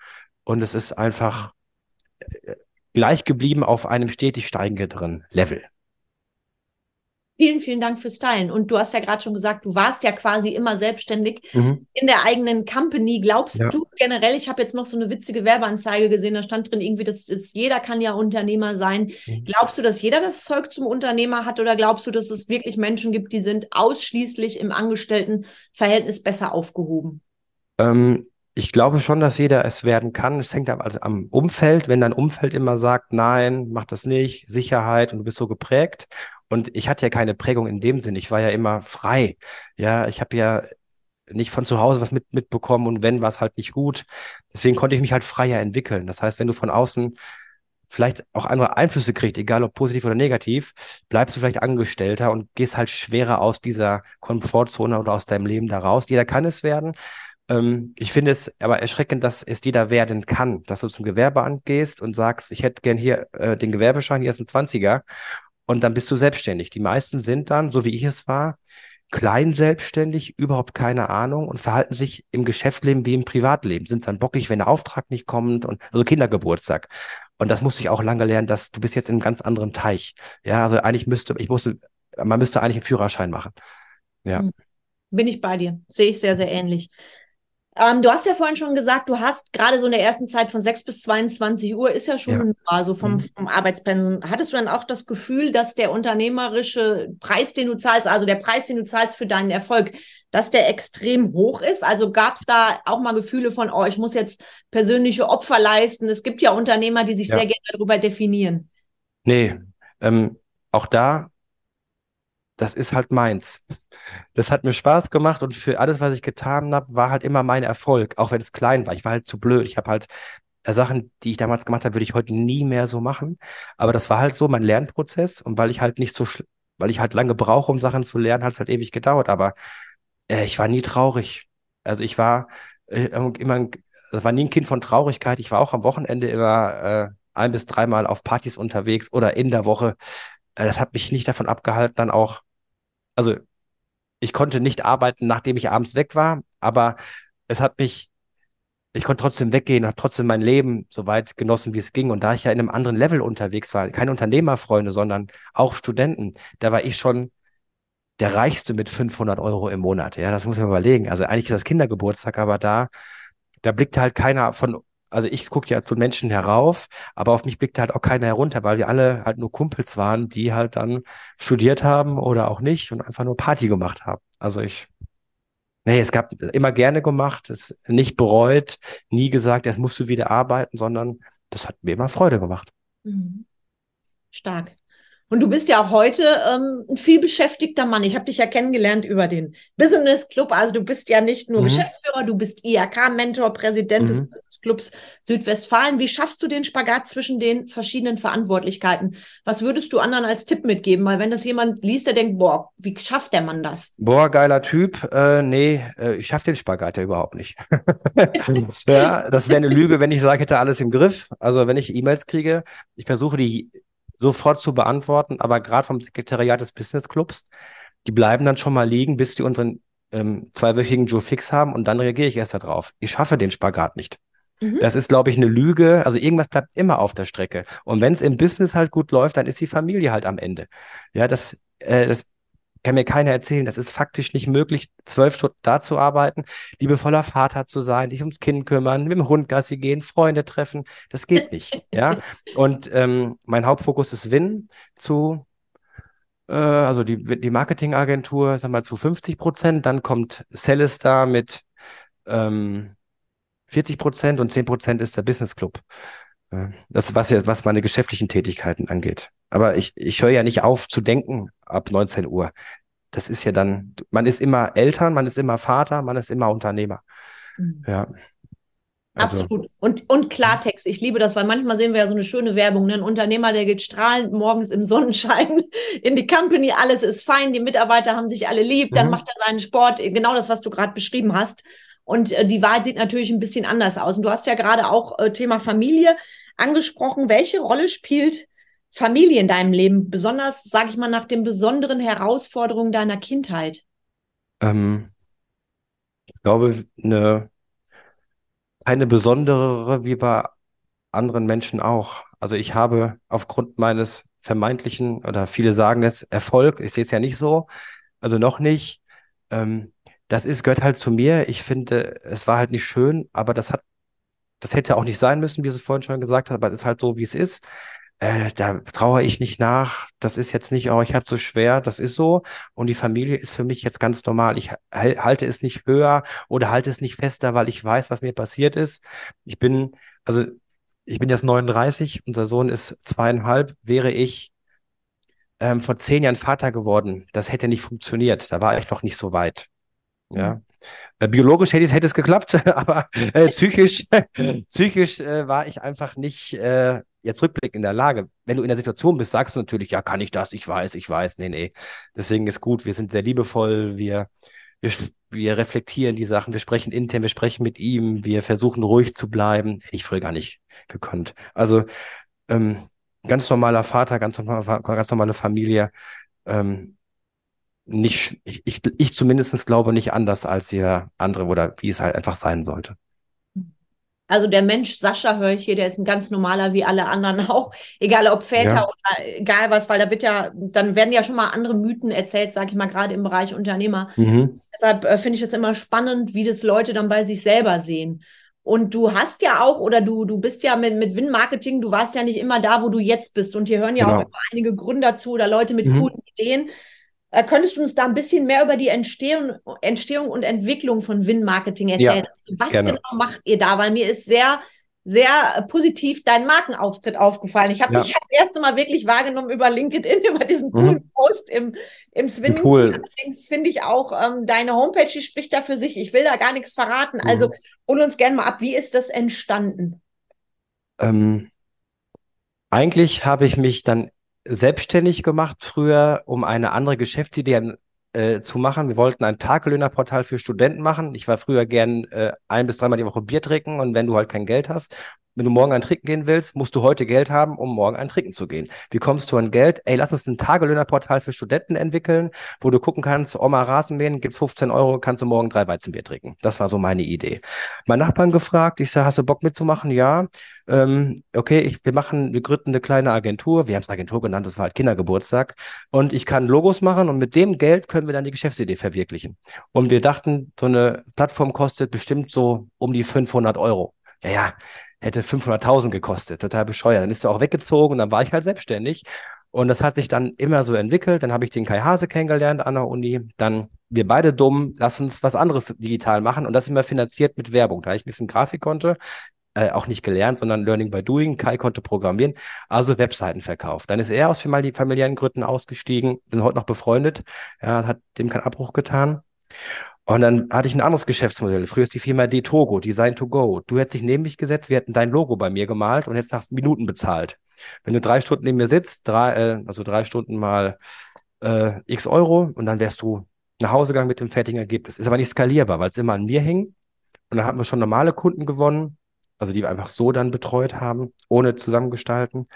Und es ist einfach äh, gleich geblieben auf einem stetig steigenden Level. Vielen, vielen Dank fürs Teilen. Und du hast ja gerade schon gesagt, du warst ja quasi immer selbstständig mhm. in der eigenen Company. Glaubst ja. du generell, ich habe jetzt noch so eine witzige Werbeanzeige gesehen, da stand drin irgendwie, dass, dass jeder kann ja Unternehmer sein. Mhm. Glaubst du, dass jeder das Zeug zum Unternehmer hat oder glaubst du, dass es wirklich Menschen gibt, die sind ausschließlich im Angestelltenverhältnis besser aufgehoben? Ähm, ich glaube schon, dass jeder es werden kann. Es hängt also am Umfeld. Wenn dein Umfeld immer sagt, nein, mach das nicht, Sicherheit und du bist so geprägt und ich hatte ja keine Prägung in dem Sinn. Ich war ja immer frei. Ja, ich habe ja nicht von zu Hause was mit, mitbekommen und wenn, war es halt nicht gut. Deswegen konnte ich mich halt freier entwickeln. Das heißt, wenn du von außen vielleicht auch andere Einflüsse kriegst, egal ob positiv oder negativ, bleibst du vielleicht Angestellter und gehst halt schwerer aus dieser Komfortzone oder aus deinem Leben da raus. Jeder kann es werden. Ähm, ich finde es aber erschreckend, dass es jeder werden kann, dass du zum Gewerbeamt gehst und sagst, ich hätte gern hier äh, den Gewerbeschein, hier ist ein 20er und dann bist du selbstständig. Die meisten sind dann, so wie ich es war, klein selbstständig, überhaupt keine Ahnung und verhalten sich im Geschäftsleben wie im Privatleben. Sind dann bockig, wenn der Auftrag nicht kommt und also Kindergeburtstag. Und das musste ich auch lange lernen, dass du bist jetzt in einem ganz anderen Teich. Ja, also eigentlich müsste, ich musste, man müsste eigentlich einen Führerschein machen. Ja. Hm. Bin ich bei dir. Sehe ich sehr, sehr ähnlich. Ähm, du hast ja vorhin schon gesagt, du hast gerade so in der ersten Zeit von 6 bis 22 Uhr ist ja schon ja. also vom, mhm. vom Arbeitspensum. Hattest du dann auch das Gefühl, dass der unternehmerische Preis, den du zahlst, also der Preis, den du zahlst für deinen Erfolg, dass der extrem hoch ist? Also gab es da auch mal Gefühle von, oh, ich muss jetzt persönliche Opfer leisten? Es gibt ja Unternehmer, die sich ja. sehr gerne darüber definieren. Nee, ähm, auch da das ist halt meins. Das hat mir Spaß gemacht und für alles, was ich getan habe, war halt immer mein Erfolg, auch wenn es klein war. Ich war halt zu blöd. Ich habe halt äh, Sachen, die ich damals gemacht habe, würde ich heute nie mehr so machen. Aber das war halt so mein Lernprozess und weil ich halt nicht so, weil ich halt lange brauche, um Sachen zu lernen, hat es halt ewig gedauert. Aber äh, ich war nie traurig. Also ich war äh, immer, war nie ein Kind von Traurigkeit. Ich war auch am Wochenende immer äh, ein bis dreimal auf Partys unterwegs oder in der Woche. Äh, das hat mich nicht davon abgehalten, dann auch, also ich konnte nicht arbeiten, nachdem ich abends weg war, aber es hat mich, ich konnte trotzdem weggehen, habe trotzdem mein Leben so weit genossen, wie es ging. Und da ich ja in einem anderen Level unterwegs war, keine Unternehmerfreunde, sondern auch Studenten, da war ich schon der Reichste mit 500 Euro im Monat. Ja, das muss man überlegen. Also eigentlich ist das Kindergeburtstag, aber da, da blickt halt keiner von also ich gucke ja zu Menschen herauf, aber auf mich blickte halt auch keiner herunter, weil wir alle halt nur Kumpels waren, die halt dann studiert haben oder auch nicht und einfach nur Party gemacht haben. Also ich, nee, es gab immer gerne gemacht, es nicht bereut, nie gesagt, jetzt musst du wieder arbeiten, sondern das hat mir immer Freude gemacht. Mhm. Stark. Und du bist ja heute ähm, ein viel beschäftigter Mann. Ich habe dich ja kennengelernt über den Business Club. Also du bist ja nicht nur mhm. Geschäftsführer, du bist IHK-Mentor, Präsident mhm. des Business Clubs Südwestfalen. Wie schaffst du den Spagat zwischen den verschiedenen Verantwortlichkeiten? Was würdest du anderen als Tipp mitgeben? Weil wenn das jemand liest, der denkt, boah, wie schafft der Mann das? Boah, geiler Typ. Äh, nee, äh, ich schaffe den Spagat ja überhaupt nicht. ja, das wäre eine Lüge, wenn ich sage, hätte alles im Griff. Also wenn ich E-Mails kriege, ich versuche die sofort zu beantworten, aber gerade vom Sekretariat des Business Clubs, die bleiben dann schon mal liegen, bis die unseren ähm, zweiwöchigen Joe Fix haben und dann reagiere ich erst darauf. Ich schaffe den Spagat nicht. Mhm. Das ist, glaube ich, eine Lüge. Also irgendwas bleibt immer auf der Strecke. Und wenn es im Business halt gut läuft, dann ist die Familie halt am Ende. Ja, das, äh, das kann mir keiner erzählen, das ist faktisch nicht möglich, zwölf Stunden da zu arbeiten, liebevoller Vater zu sein, dich ums Kind kümmern, mit dem Hund Gassi gehen, Freunde treffen. Das geht nicht. ja. Und ähm, mein Hauptfokus ist Win zu, äh, also die, die Marketingagentur, sag mal, zu 50 Prozent. Dann kommt Celestar mit ähm, 40 Prozent und 10 Prozent ist der Business Club. Äh, das, was was meine geschäftlichen Tätigkeiten angeht. Aber ich, ich höre ja nicht auf zu denken ab 19 Uhr. Das ist ja dann, man ist immer Eltern, man ist immer Vater, man ist immer Unternehmer. Mhm. Ja. Also. Absolut. Und, und Klartext. Ich liebe das, weil manchmal sehen wir ja so eine schöne Werbung. Ne? Ein Unternehmer, der geht strahlend morgens im Sonnenschein in die Company, alles ist fein, die Mitarbeiter haben sich alle lieb, mhm. dann macht er seinen Sport, genau das, was du gerade beschrieben hast. Und äh, die Wahrheit sieht natürlich ein bisschen anders aus. Und du hast ja gerade auch äh, Thema Familie angesprochen. Welche Rolle spielt Familie in deinem Leben, besonders, sage ich mal, nach den besonderen Herausforderungen deiner Kindheit? Ähm, ich glaube, eine, eine besondere wie bei anderen Menschen auch. Also ich habe aufgrund meines vermeintlichen, oder viele sagen es, Erfolg, ich sehe es ja nicht so, also noch nicht. Ähm, das ist, gehört halt zu mir. Ich finde, es war halt nicht schön, aber das hat, das hätte auch nicht sein müssen, wie es vorhin schon gesagt hat, aber es ist halt so, wie es ist äh, da trauere ich nicht nach, das ist jetzt nicht, oh, ich habe so schwer, das ist so. Und die Familie ist für mich jetzt ganz normal. Ich halte es nicht höher oder halte es nicht fester, weil ich weiß, was mir passiert ist. Ich bin, also ich bin jetzt 39, unser Sohn ist zweieinhalb, wäre ich ähm, vor zehn Jahren Vater geworden. Das hätte nicht funktioniert. Da war ich noch nicht so weit. Ja. Mhm. Äh, biologisch hätte es, hätte es geklappt, aber äh, psychisch, psychisch äh, war ich einfach nicht äh, jetzt rückblickend in der Lage. Wenn du in der Situation bist, sagst du natürlich, ja, kann ich das, ich weiß, ich weiß, nee, nee. Deswegen ist gut, wir sind sehr liebevoll, wir, wir, wir reflektieren die Sachen, wir sprechen intern, wir sprechen mit ihm, wir versuchen ruhig zu bleiben. Hätte ich früher gar nicht gekonnt. Also ähm, ganz normaler Vater, ganz, normal, ganz normale Familie. Ähm, nicht, ich, ich, ich zumindest glaube nicht anders als ihr andere oder wie es halt einfach sein sollte. Also der Mensch Sascha höre ich hier, der ist ein ganz normaler wie alle anderen auch, egal ob Väter ja. oder egal was, weil da wird ja, dann werden ja schon mal andere Mythen erzählt, sage ich mal, gerade im Bereich Unternehmer. Mhm. Deshalb äh, finde ich es immer spannend, wie das Leute dann bei sich selber sehen. Und du hast ja auch, oder du, du bist ja mit, mit Win-Marketing, du warst ja nicht immer da, wo du jetzt bist. Und hier hören ja genau. auch einige Gründer zu oder Leute mit mhm. coolen Ideen. Äh, könntest du uns da ein bisschen mehr über die Entstehung, Entstehung und Entwicklung von Win-Marketing erzählen? Ja, Was gerne. genau macht ihr da? Weil mir ist sehr sehr positiv dein Markenauftritt aufgefallen. Ich habe Ja. dich das erste Mal wirklich wahrgenommen über LinkedIn, über diesen Mhm. coolen Post im, im Swimming Pool. Allerdings finde ich auch ähm, deine Homepage, die spricht da für sich. Ich will da gar nichts verraten. Mhm. Also hol uns gerne mal ab. Wie ist das entstanden? Ähm, eigentlich habe ich mich dann selbstständig gemacht früher, um eine andere Geschäftsidee äh, zu machen. Wir wollten ein Tagelöhnerportal für Studenten machen. Ich war früher gern äh, ein bis dreimal die Woche Bier trinken und wenn du halt kein Geld hast, wenn du morgen ein Trinken gehen willst, musst du heute Geld haben, um morgen ein Trinken zu gehen. Wie kommst du an Geld? Ey, lass uns ein Tagelöhnerportal für Studenten entwickeln, wo du gucken kannst, Oma Rasenmähen, gibt's 15 Euro, kannst du morgen drei Weizenbier trinken. Das war so meine Idee. Mein Nachbarn gefragt, ich sage, hast du Bock mitzumachen? Ja. Ähm, okay, ich, wir machen, wir gründen eine kleine Agentur. Wir haben es Agentur genannt, das war halt Kindergeburtstag. Und ich kann Logos machen und mit dem Geld können wir dann die Geschäftsidee verwirklichen. Und wir dachten, so eine Plattform kostet bestimmt so um die 500 Euro. Ja, ja, hätte 500.000 gekostet, total bescheuert. Dann ist er auch weggezogen und dann war ich halt selbstständig. Und das hat sich dann immer so entwickelt. Dann habe ich den Kai Hase kennengelernt an der Uni. Dann wir beide dumm, lass uns was anderes digital machen. Und das immer finanziert mit Werbung. Da ich ein bisschen Grafik konnte, äh, auch nicht gelernt, sondern Learning by Doing. Kai konnte programmieren, also Webseiten verkauft. Dann ist er aus familiären Gründen ausgestiegen, sind heute noch befreundet. Er hat dem keinen Abbruch getan. Und dann hatte ich ein anderes Geschäftsmodell. Früher ist die Firma D-Togo, Design to Go. Du hättest dich neben mich gesetzt, wir hätten dein Logo bei mir gemalt und hättest nach Minuten bezahlt. Wenn du drei Stunden neben mir sitzt, drei, äh, also drei Stunden mal äh, x Euro und dann wärst du nach Hause gegangen mit dem fertigen Ergebnis. Ist aber nicht skalierbar, weil es immer an mir hing. Und dann haben wir schon normale Kunden gewonnen, also die wir einfach so dann betreut haben, ohne zusammengestalten. Und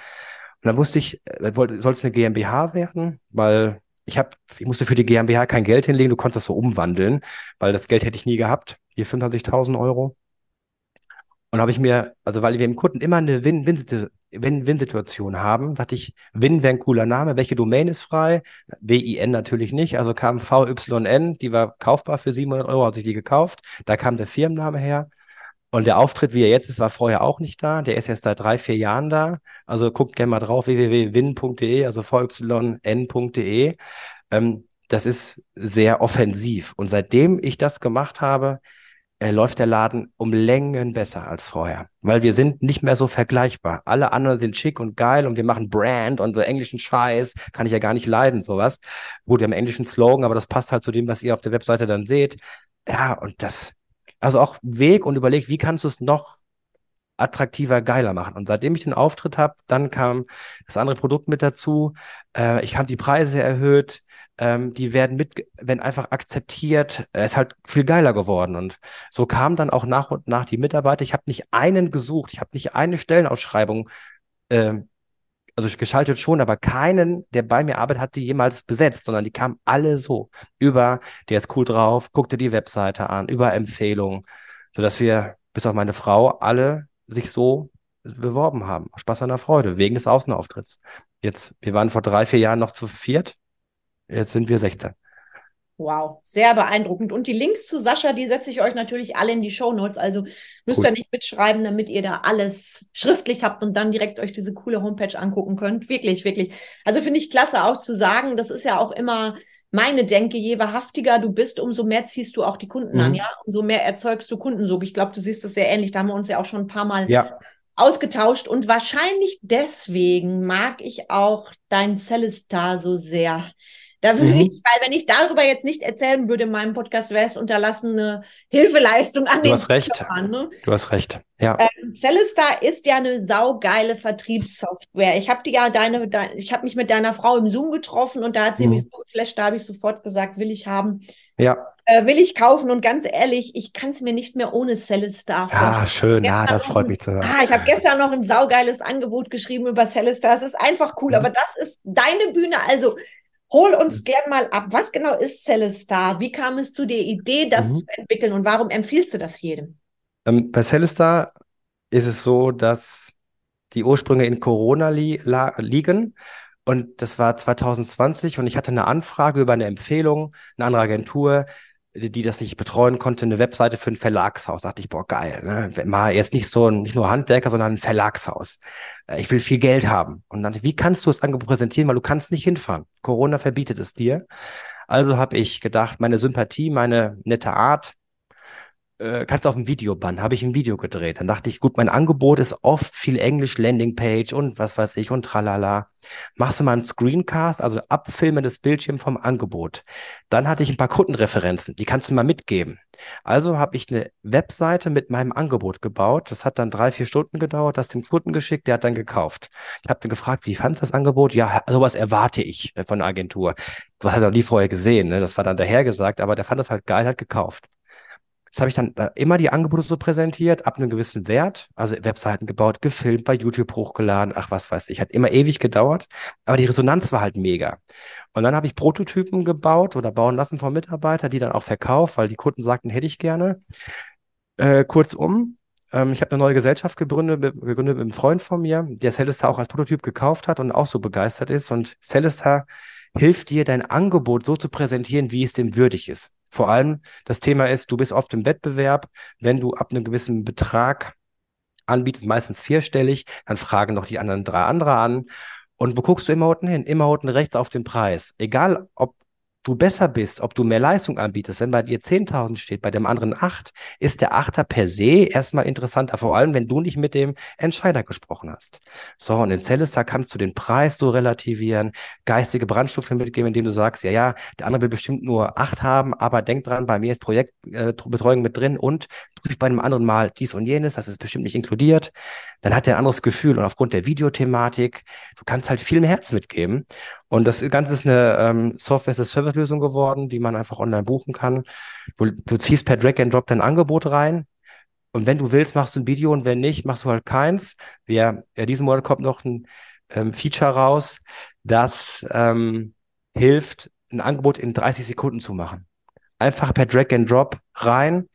dann wusste ich, äh, soll es eine GmbH werden, weil ich habe, ich musste für die GmbH kein Geld hinlegen, du konntest das so umwandeln, weil das Geld hätte ich nie gehabt, hier 25.000 Euro. Und habe ich mir, also weil wir im Kunden immer eine Win-Win-Situ- Win-Win-Situation haben, dachte ich, Win wäre ein cooler Name. Welche Domain ist frei? WIN natürlich nicht. Also kam VYN, die war kaufbar für 700 Euro, hat sich die gekauft. Da kam der Firmenname her. Und der Auftritt, wie er jetzt ist, war vorher auch nicht da. Der ist jetzt seit drei, vier Jahren da. Also guckt gerne mal drauf, www.win.de, also vyn.de. Ähm, das ist sehr offensiv. Und seitdem ich das gemacht habe, äh, läuft der Laden um Längen besser als vorher. Weil wir sind nicht mehr so vergleichbar. Alle anderen sind schick und geil und wir machen Brand und so englischen Scheiß. Kann ich ja gar nicht leiden, sowas. Gut, wir haben englischen Slogan, aber das passt halt zu dem, was ihr auf der Webseite dann seht. Ja, und das, also auch Weg und überlegt, wie kannst du es noch attraktiver, geiler machen. Und seitdem ich den Auftritt habe, dann kam das andere Produkt mit dazu. Äh, ich habe die Preise erhöht. Ähm, die werden mit, werden einfach akzeptiert. Es ist halt viel geiler geworden. Und so kamen dann auch nach und nach die Mitarbeiter. Ich habe nicht einen gesucht. Ich habe nicht eine Stellenausschreibung, ähm, also geschaltet schon, aber keinen, der bei mir arbeitet, hat die jemals besetzt, sondern die kamen alle so. Über, der ist cool drauf, guckte die Webseite an, über Empfehlungen, sodass wir, bis auf meine Frau, alle sich so beworben haben. Spaß an der Freude, wegen des Außenauftritts. Jetzt, wir waren vor drei, vier Jahren noch zu viert. Jetzt sind wir 16. Wow, sehr beeindruckend. Und die Links zu Sascha, die setze ich euch natürlich alle in die Show Notes. Also müsst Cool. ihr nicht mitschreiben, damit ihr da alles schriftlich habt und dann direkt euch diese coole Homepage angucken könnt. Wirklich, wirklich. Also finde ich klasse auch zu sagen, das ist ja auch immer meine Denke, je wahrhaftiger du bist, umso mehr ziehst du auch die Kunden an, Mhm. ja? Umso mehr erzeugst du Kundensog. Ich glaube, du siehst das sehr ähnlich. Da haben wir uns ja auch schon ein paar Mal Ja, ausgetauscht und wahrscheinlich deswegen mag ich auch dein Celestar so sehr. Da würde Mhm. ich, weil wenn ich darüber jetzt nicht erzählen würde in meinem Podcast, wäre es unterlassene Hilfeleistung an du den hast recht. Zuhörern, ne? Du hast recht. Ja. Ähm, Celestar ist ja eine saugeile Vertriebssoftware. Ich habe die ja deine, dein, ich habe mich mit deiner Frau im Zoom getroffen und da hat sie Mhm. mich so geflasht, da habe ich sofort gesagt, will ich haben, Ja. äh, will ich kaufen und ganz ehrlich, ich kann es mir nicht mehr ohne Celestar Ah, schön. Ja, das freut ein- mich zu hören. Ah, ich habe gestern noch ein saugeiles Angebot geschrieben über Celestar. Es ist einfach cool, Mhm. aber das ist deine Bühne. Also hol uns gern mal ab. Was genau ist Celestar? Wie kam es zu der Idee, das Mhm. zu entwickeln und warum empfiehlst du das jedem? Ähm, bei Celestar ist es so, dass die Ursprünge in Corona li la liegen. Und das war 2020 und ich hatte eine Anfrage über eine Empfehlung, eine andere Agentur, die das nicht betreuen konnte, eine Webseite für ein Verlagshaus. Da dachte ich, boah, geil. Ne? Mal jetzt nicht so nicht nur Handwerker, sondern ein Verlagshaus. Äh, Ich will viel Geld haben. Und dann, wie kannst du das Angebot präsentieren? Weil du kannst nicht hinfahren. Corona verbietet es dir. Also habe ich gedacht, meine Sympathie, meine nette Art, äh, kannst du auf ein Video bannen. Habe ich ein Video gedreht. Dann dachte ich, gut, mein Angebot ist oft viel Englisch, Landingpage und was weiß ich und tralala. Machst du mal einen Screencast, also Abfilmen des Bildschirms vom Angebot. Dann hatte ich ein paar Kundenreferenzen, die kannst du mal mitgeben. Also habe ich eine Webseite mit meinem Angebot gebaut. Das hat dann drei, vier Stunden gedauert, das dem Kunden geschickt, der hat dann gekauft. Ich habe dann gefragt, wie fandest du das Angebot? Ja, sowas erwarte ich äh, von der Agentur. Sowas hat er noch nie vorher gesehen, ne? das war dann dahergesagt, aber der fand das halt geil, hat gekauft. Das habe ich dann immer die Angebote so präsentiert, ab einem gewissen Wert, also Webseiten gebaut, gefilmt, bei YouTube hochgeladen, ach was weiß ich, hat immer ewig gedauert, aber die Resonanz war halt mega. Und dann habe ich Prototypen gebaut oder bauen lassen von Mitarbeitern, die dann auch verkauft, weil die Kunden sagten, hätte ich gerne. Äh, kurzum, ähm, ich habe eine neue Gesellschaft gegründet, gegründet mit einem Freund von mir, der Celestar auch als Prototyp gekauft hat und auch so begeistert ist. Und Celestar hilft dir, dein Angebot so zu präsentieren, wie es dem würdig ist. Vor allem das Thema ist, du bist oft im Wettbewerb, wenn du ab einem gewissen Betrag anbietest, meistens vierstellig, dann fragen noch die anderen drei andere an. Und wo guckst du immer unten hin? Immer unten rechts auf den Preis. Egal, ob du besser bist, ob du mehr Leistung anbietest. Wenn bei dir 10.000 steht, bei dem anderen 8, ist der Achter per se erstmal interessanter, vor allem wenn du nicht mit dem Entscheider gesprochen hast. So, und in Celesta kannst du den Preis so relativieren, geistige Brandstufe mitgeben, indem du sagst, ja, ja, der andere will bestimmt nur 8 haben, aber denk dran, bei mir ist Projektbetreuung äh, mit drin und prüf bei einem anderen Mal dies und jenes, das ist bestimmt nicht inkludiert. Dann hat er ein anderes Gefühl und aufgrund der Videothematik, du kannst halt viel mehr Herz mitgeben. Und das Ganze ist eine ähm, Software-as-a-Service-Lösung geworden, die man einfach online buchen kann. Du, du ziehst per Drag and Drop dein Angebot rein. Und wenn du willst, machst du ein Video und wenn nicht, machst du halt keins. Wir, ja, diesen Monat kommt noch ein ähm, Feature raus, das ähm, hilft, ein Angebot in 30 Sekunden zu machen. Einfach per Drag and Drop rein,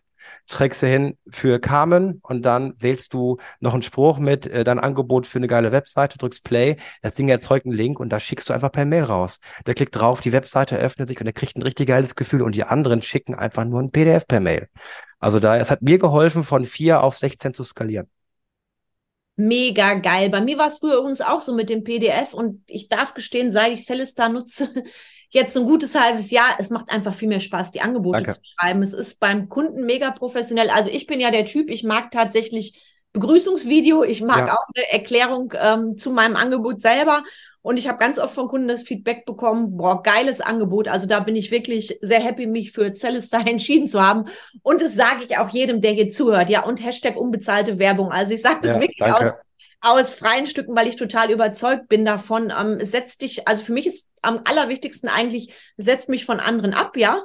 trägst du hin für Carmen und dann wählst du noch einen Spruch mit, äh, dein Angebot für eine geile Webseite, drückst Play, das Ding erzeugt einen Link und da schickst du einfach per Mail raus. Der klickt drauf, die Webseite öffnet sich und er kriegt ein richtig geiles Gefühl und die anderen schicken einfach nur ein PDF per Mail. Also da, es hat mir geholfen, von vier auf 16 zu skalieren. Mega geil. Bei mir war es früher übrigens auch so mit dem PDF und ich darf gestehen, seit ich Celestar nutze, jetzt ein gutes halbes Jahr. Es macht einfach viel mehr Spaß, die Angebote Danke. zu schreiben. Es ist beim Kunden mega professionell. Also ich bin ja der Typ, ich mag tatsächlich Begrüßungsvideo. Ich mag ja. auch eine Erklärung ähm, zu meinem Angebot selber. Und ich habe ganz oft von Kunden das Feedback bekommen, boah, geiles Angebot. Also da bin ich wirklich sehr happy, mich für Celestar entschieden zu haben. Und das sage ich auch jedem, der hier zuhört. Ja, und Hashtag unbezahlte Werbung. Also ich sage das ja, wirklich danke. aus aus freien Stücken, weil ich total überzeugt bin davon. Ähm, setzt dich, also für mich ist am allerwichtigsten eigentlich, setzt mich von anderen ab, ja.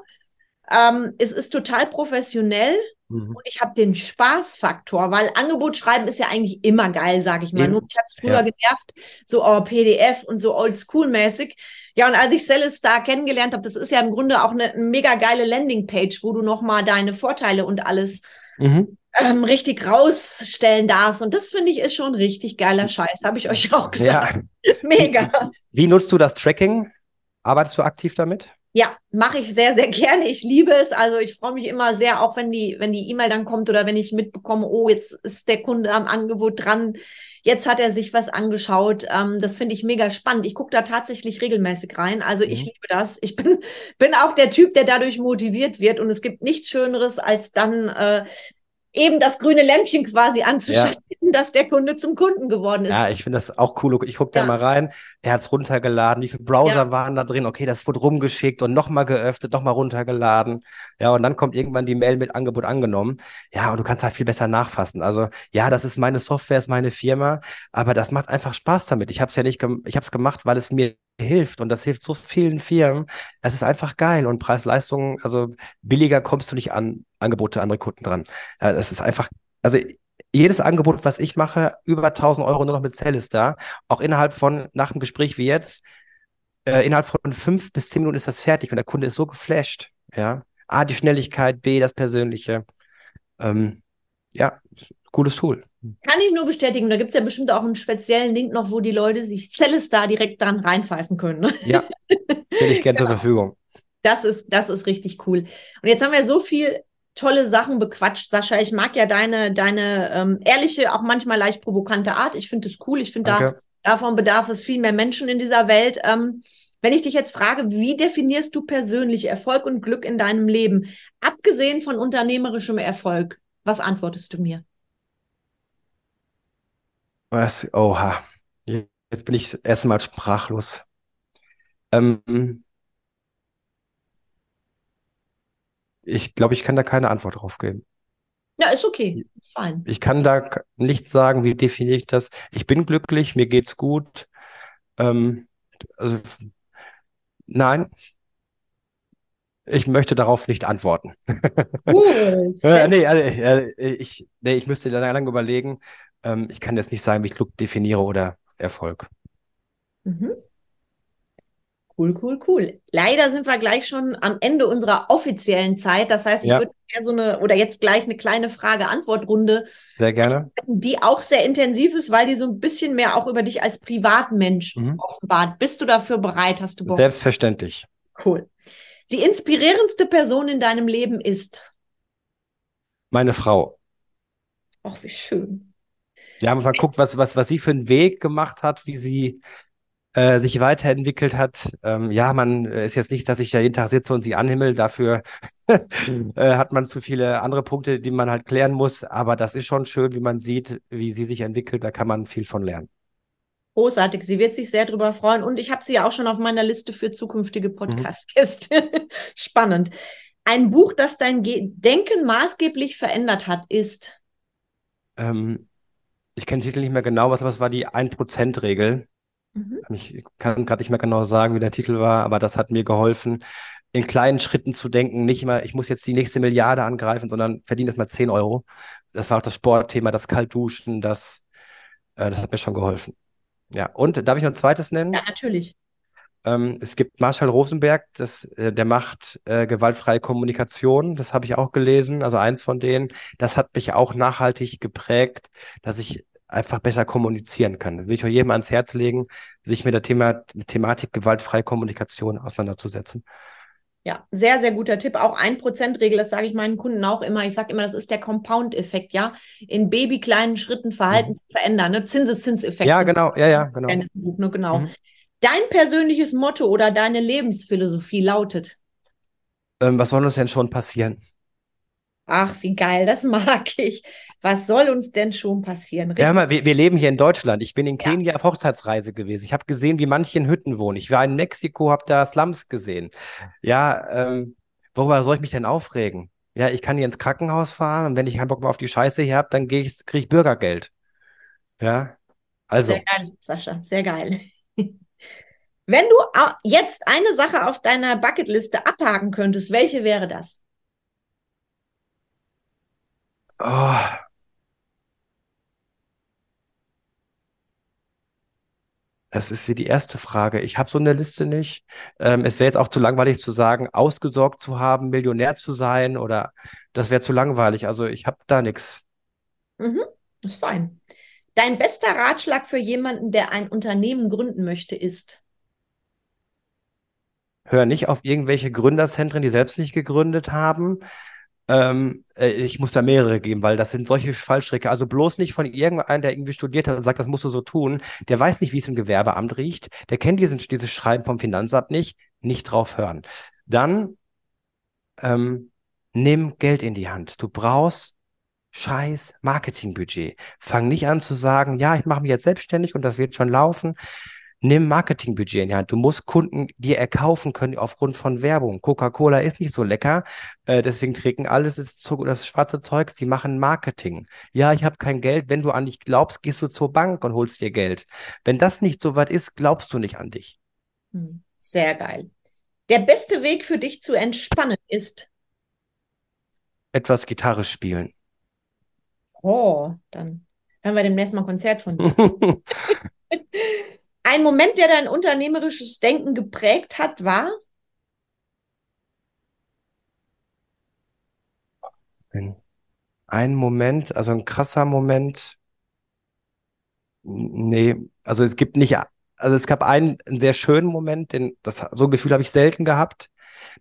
Ähm, es ist total professionell mhm. und ich habe den Spaßfaktor, weil Angebot schreiben ist ja eigentlich immer geil, sage ich mal. Eben. Nur mich hat es früher ja. genervt, so oh, PDF und so oldschool-mäßig. Ja, und als ich Celestar kennengelernt habe, das ist ja im Grunde auch eine, eine mega geile Landingpage, wo du nochmal deine Vorteile und alles mhm ähm, richtig rausstellen darfst. Und das finde ich ist schon richtig geiler Scheiß, habe ich euch auch gesagt. Ja. Mega. Wie, wie nutzt du das Tracking? Arbeitest du aktiv damit? Ja, mache ich sehr, sehr gerne. Ich liebe es. Also ich freue mich immer sehr, auch wenn die, wenn die E-Mail dann kommt oder wenn ich mitbekomme, oh, jetzt ist der Kunde am Angebot dran. Jetzt hat er sich was angeschaut. Ähm, das finde ich mega spannend. Ich gucke da tatsächlich regelmäßig rein. Also mhm. ich liebe das. Ich bin, bin auch der Typ, der dadurch motiviert wird. Und es gibt nichts Schöneres, als dann äh, eben das grüne Lämpchen quasi anzuschalten, ja. dass der Kunde zum Kunden geworden ist. Ja, ich finde das auch cool. Ich gucke da ja. mal rein. Er hat es runtergeladen. Wie viele Browser ja. waren da drin? Okay, das wurde rumgeschickt und nochmal geöffnet, nochmal runtergeladen. Ja, und dann kommt irgendwann die Mail mit Angebot angenommen. Ja, und du kannst halt viel besser nachfassen. Also, ja, das ist meine Software, ist meine Firma, aber das macht einfach Spaß damit. Ich habe es ja nicht, ich habe es gemacht, weil es mir hilft und das hilft so vielen Firmen. Das ist einfach geil und Preis-Leistung, also billiger kommst du nicht an Angebote andere Kunden dran. Das ist einfach, also jedes Angebot, was ich mache, über 1000 Euro nur noch mit Zell ist da. Auch innerhalb von, nach dem Gespräch wie jetzt, äh, innerhalb von fünf bis zehn Minuten ist das fertig und der Kunde ist so geflasht. Ja. A, die Schnelligkeit, B, das Persönliche. Ähm, ja, cooles Tool. Kann ich nur bestätigen. Da gibt es ja bestimmt auch einen speziellen Link noch, wo die Leute sich Celestar direkt dran reinpfeifen können. Ja, stelle ich gerne ja. zur Verfügung. Das ist, das ist richtig cool. Und jetzt haben wir so viel tolle Sachen bequatscht, Sascha. Ich mag ja deine, deine ähm, ehrliche, auch manchmal leicht provokante Art. Ich finde es cool. Ich finde, da, davon bedarf es viel mehr Menschen in dieser Welt. Ähm, Wenn ich dich jetzt frage, wie definierst du persönlich Erfolg und Glück in deinem Leben, abgesehen von unternehmerischem Erfolg, was antwortest du mir? Was? Oha. Jetzt bin ich erstmal sprachlos. Ähm, ich glaube, ich kann da keine Antwort drauf geben. Ja, ist okay. Ist fein. Ich kann da nicht sagen, wie definiere ich das. Ich bin glücklich, mir geht's gut. Ähm, also, nein, ich möchte darauf nicht antworten. Cool. äh, nee, äh, ich, nee, ich müsste lange überlegen. Ähm, ich kann jetzt nicht sagen, wie ich Glück definiere oder Erfolg. Mhm. Cool, cool, cool. Leider sind wir gleich schon am Ende unserer offiziellen Zeit. Das heißt, ich Ja. würde eher so eine oder jetzt gleich eine kleine Frage-Antwort-Runde, Sehr gerne. die auch sehr intensiv ist, weil die so ein bisschen mehr auch über dich als Privatmensch Mhm. offenbart. Bist du dafür bereit? Hast du Bock? Selbstverständlich. Cool. Die inspirierendste Person in deinem Leben ist. Meine Frau. Ach, wie schön. Wir haben mal geguckt, was, was, was sie für einen Weg gemacht hat, wie sie äh, sich weiterentwickelt hat. Ähm, ja, man äh, ist jetzt nicht, dass ich da jeden Tag sitze und sie anhimmel. Dafür äh, hat man zu viele andere Punkte, die man halt klären muss. Aber das ist schon schön, wie man sieht, wie sie sich entwickelt. Da kann man viel von lernen. Großartig. Sie wird sich sehr darüber freuen. Und ich habe sie ja auch schon auf meiner Liste für zukünftige Podcast-Gäste. Spannend. Ein Buch, das dein Ge Denken maßgeblich verändert hat, ist. Ähm, ich kenne den Titel nicht mehr genau, was, was war die 1%-Regel? Mhm. Ich kann gerade nicht mehr genau sagen, wie der Titel war, aber das hat mir geholfen, in kleinen Schritten zu denken. Nicht immer, ich muss jetzt die nächste Milliarde angreifen, sondern verdiene erst mal 10 Euro. Das war auch das Sportthema, das Kaltduschen, das, äh, das hat mir schon geholfen. Ja, und darf ich noch ein zweites nennen? Ja, natürlich. Ähm, es gibt Marshall Rosenberg, das, äh, der macht äh, gewaltfreie Kommunikation. Das habe ich auch gelesen, also eins von denen. Das hat mich auch nachhaltig geprägt, dass ich einfach besser kommunizieren kann. Das will ich auch jedem ans Herz legen, sich mit der Thema, mit Thematik gewaltfreie Kommunikation auseinanderzusetzen. Ja, sehr, sehr guter Tipp. Auch 1%-Regel, das sage ich meinen Kunden auch immer. Ich sage immer, das ist der Compound-Effekt, ja. In babykleinen Schritten Verhalten zu verändern, ne? Zinseszinseffekt. Mhm. Ja, genau, ja, ja, genau. Buch, ne? Genau. Mhm. Dein persönliches Motto oder deine Lebensphilosophie lautet. Ähm, was soll uns denn schon passieren? Ach, wie geil, das mag ich. Was soll uns denn schon passieren? Ja, hör mal, wir, wir leben hier in Deutschland. Ich bin in Ja. Kenia auf Hochzeitsreise gewesen. Ich habe gesehen, wie manche in Hütten wohnen. Ich war in Mexiko, habe da Slums gesehen. Ja, ähm, worüber soll ich mich denn aufregen? Ja, ich kann hier ins Krankenhaus fahren und wenn ich keinen Bock mehr auf die Scheiße hier habe, dann kriege ich Bürgergeld. Ja, also, Sehr geil, Sascha, sehr geil. Wenn du jetzt eine Sache auf deiner Bucketliste abhaken könntest, welche wäre das? oh, das ist wie die erste Frage. Ich habe so eine Liste nicht. Ähm, es wäre jetzt auch zu langweilig zu sagen, ausgesorgt zu haben, Millionär zu sein oder das wäre zu langweilig. Also ich habe da nichts. Mhm, ist fein. Dein bester Ratschlag für jemanden, der ein Unternehmen gründen möchte, ist. Hör nicht auf irgendwelche Gründerzentren, die selbst nicht gegründet haben. Ähm, äh, ich muss da mehrere geben, weil das sind solche Fallstricke. Also bloß nicht von irgendeinem, der irgendwie studiert hat und sagt, das musst du so tun. Der weiß nicht, wie es im Gewerbeamt riecht. Der kennt diesen, dieses Schreiben vom Finanzamt nicht. Nicht drauf hören. Dann ähm, nimm Geld in die Hand. Du brauchst scheiß Marketingbudget. Fang nicht an zu sagen, ja, ich mache mich jetzt selbstständig und das wird schon laufen. Nimm Marketingbudget in die Hand. Du musst Kunden dir erkaufen können aufgrund von Werbung. Coca-Cola ist nicht so lecker, äh, deswegen trinken alles das, das schwarze Zeugs, die machen Marketing. Ja, ich habe kein Geld. Wenn du an dich glaubst, gehst du zur Bank und holst dir Geld. Wenn das nicht so weit ist, glaubst du nicht an dich. Hm, Sehr geil. Der beste Weg für dich zu entspannen ist. Etwas Gitarre spielen. Oh, dann hören wir demnächst mal ein Konzert von dir. Ein Moment, der dein unternehmerisches Denken geprägt hat, war? Ein- Moment, also ein krasser Moment. Nee, also es gibt nicht, also es gab einen, einen sehr schönen Moment, den, das, so ein Gefühl habe ich selten gehabt.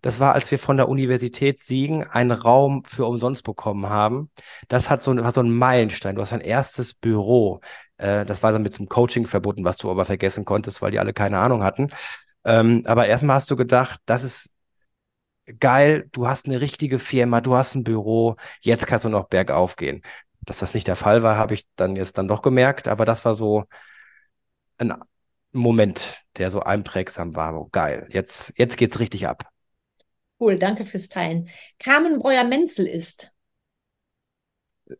Das war, als wir von der Universität Siegen einen Raum für umsonst bekommen haben. Das hat so, ein- war so ein Meilenstein. Du hast dein erstes Büro. Äh, das war dann mit zum Coaching verbunden, was du aber vergessen konntest, weil die alle keine Ahnung hatten. Ähm, aber erstmal hast du gedacht, das ist geil, du hast eine richtige Firma, du hast ein Büro, jetzt kannst du noch bergauf gehen. Dass das nicht der Fall war, habe ich dann jetzt dann doch gemerkt, aber das war so ein Moment, der so einprägsam war. Geil, jetzt, jetzt geht's richtig ab. Cool, danke fürs Teilen. Carmen Breuer-Menzel ist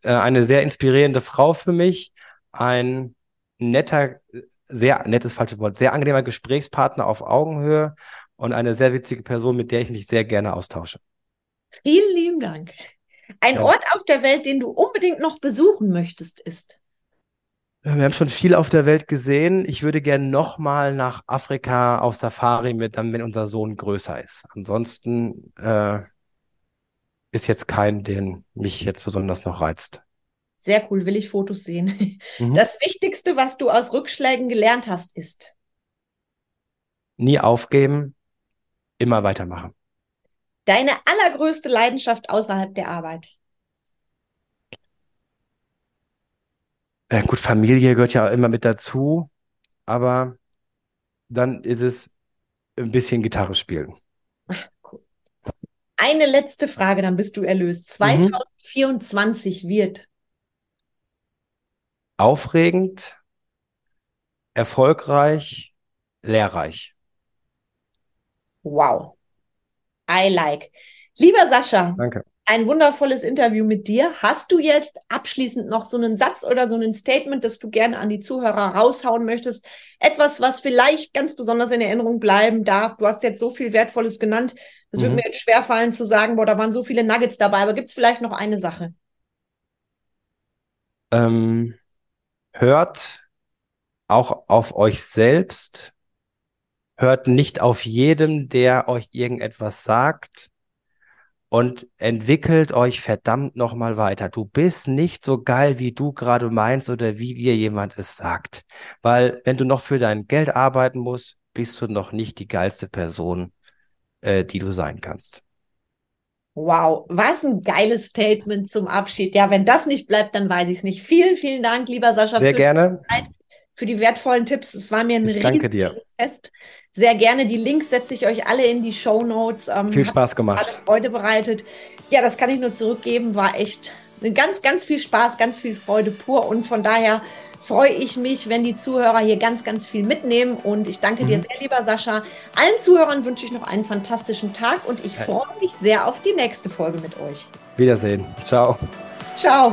äh, eine sehr inspirierende Frau für mich, ein netter, sehr nettes falsches Wort, sehr angenehmer Gesprächspartner auf Augenhöhe und eine sehr witzige Person, mit der ich mich sehr gerne austausche. Vielen lieben Dank. Ein ja. Ort auf der Welt, den du unbedingt noch besuchen möchtest, ist? Wir haben schon viel auf der Welt gesehen. Ich würde gerne nochmal nach Afrika auf Safari mit, dann, wenn unser Sohn größer ist. Ansonsten äh, ist jetzt kein, den mich jetzt besonders noch reizt. Sehr cool, will ich Fotos sehen. Mhm. Das Wichtigste, was du aus Rückschlägen gelernt hast, ist? Nie aufgeben, immer weitermachen. Deine allergrößte Leidenschaft außerhalb der Arbeit? Äh, gut, Familie gehört ja immer mit dazu, aber dann ist es ein bisschen Gitarre spielen. Cool. Eine letzte Frage, dann bist du erlöst. 2024 mhm. wird aufregend, erfolgreich, lehrreich. Wow. I like. Lieber Sascha, Danke. Ein wundervolles Interview mit dir. Hast du jetzt abschließend noch so einen Satz oder so ein Statement, das du gerne an die Zuhörer raushauen möchtest? Etwas, was vielleicht ganz besonders in Erinnerung bleiben darf. Du hast jetzt so viel Wertvolles genannt. Es mhm. würde mir jetzt schwerfallen zu sagen, boah, da waren so viele Nuggets dabei. Aber gibt es vielleicht noch eine Sache? Ähm, hört auch auf euch selbst hört nicht auf jedem, der euch irgendetwas sagt und entwickelt euch verdammt nochmal weiter. Du bist nicht so geil, wie du gerade meinst oder wie dir jemand es sagt. Weil wenn du noch für dein Geld arbeiten musst, bist du noch nicht die geilste Person, äh, die du sein kannst. Wow, was ein geiles Statement zum Abschied. Ja, wenn das nicht bleibt, dann weiß ich es nicht. Vielen, vielen Dank, lieber Sascha. Sehr gerne. Zeit für die wertvollen Tipps. Es war mir ein ich danke dir. Fest. Sehr gerne. Die Links setze ich euch alle in die Show Notes. Ähm, viel Spaß gemacht. Freude bereitet. Ja, das kann ich nur zurückgeben. War echt ganz, ganz viel Spaß, ganz viel Freude pur. Und von daher freue ich mich, wenn die Zuhörer hier ganz, ganz viel mitnehmen. Und ich danke mhm. dir sehr, lieber Sascha. Allen Zuhörern wünsche ich noch einen fantastischen Tag und ich freue mich sehr auf die nächste Folge mit euch. Wiedersehen. Ciao. Ciao.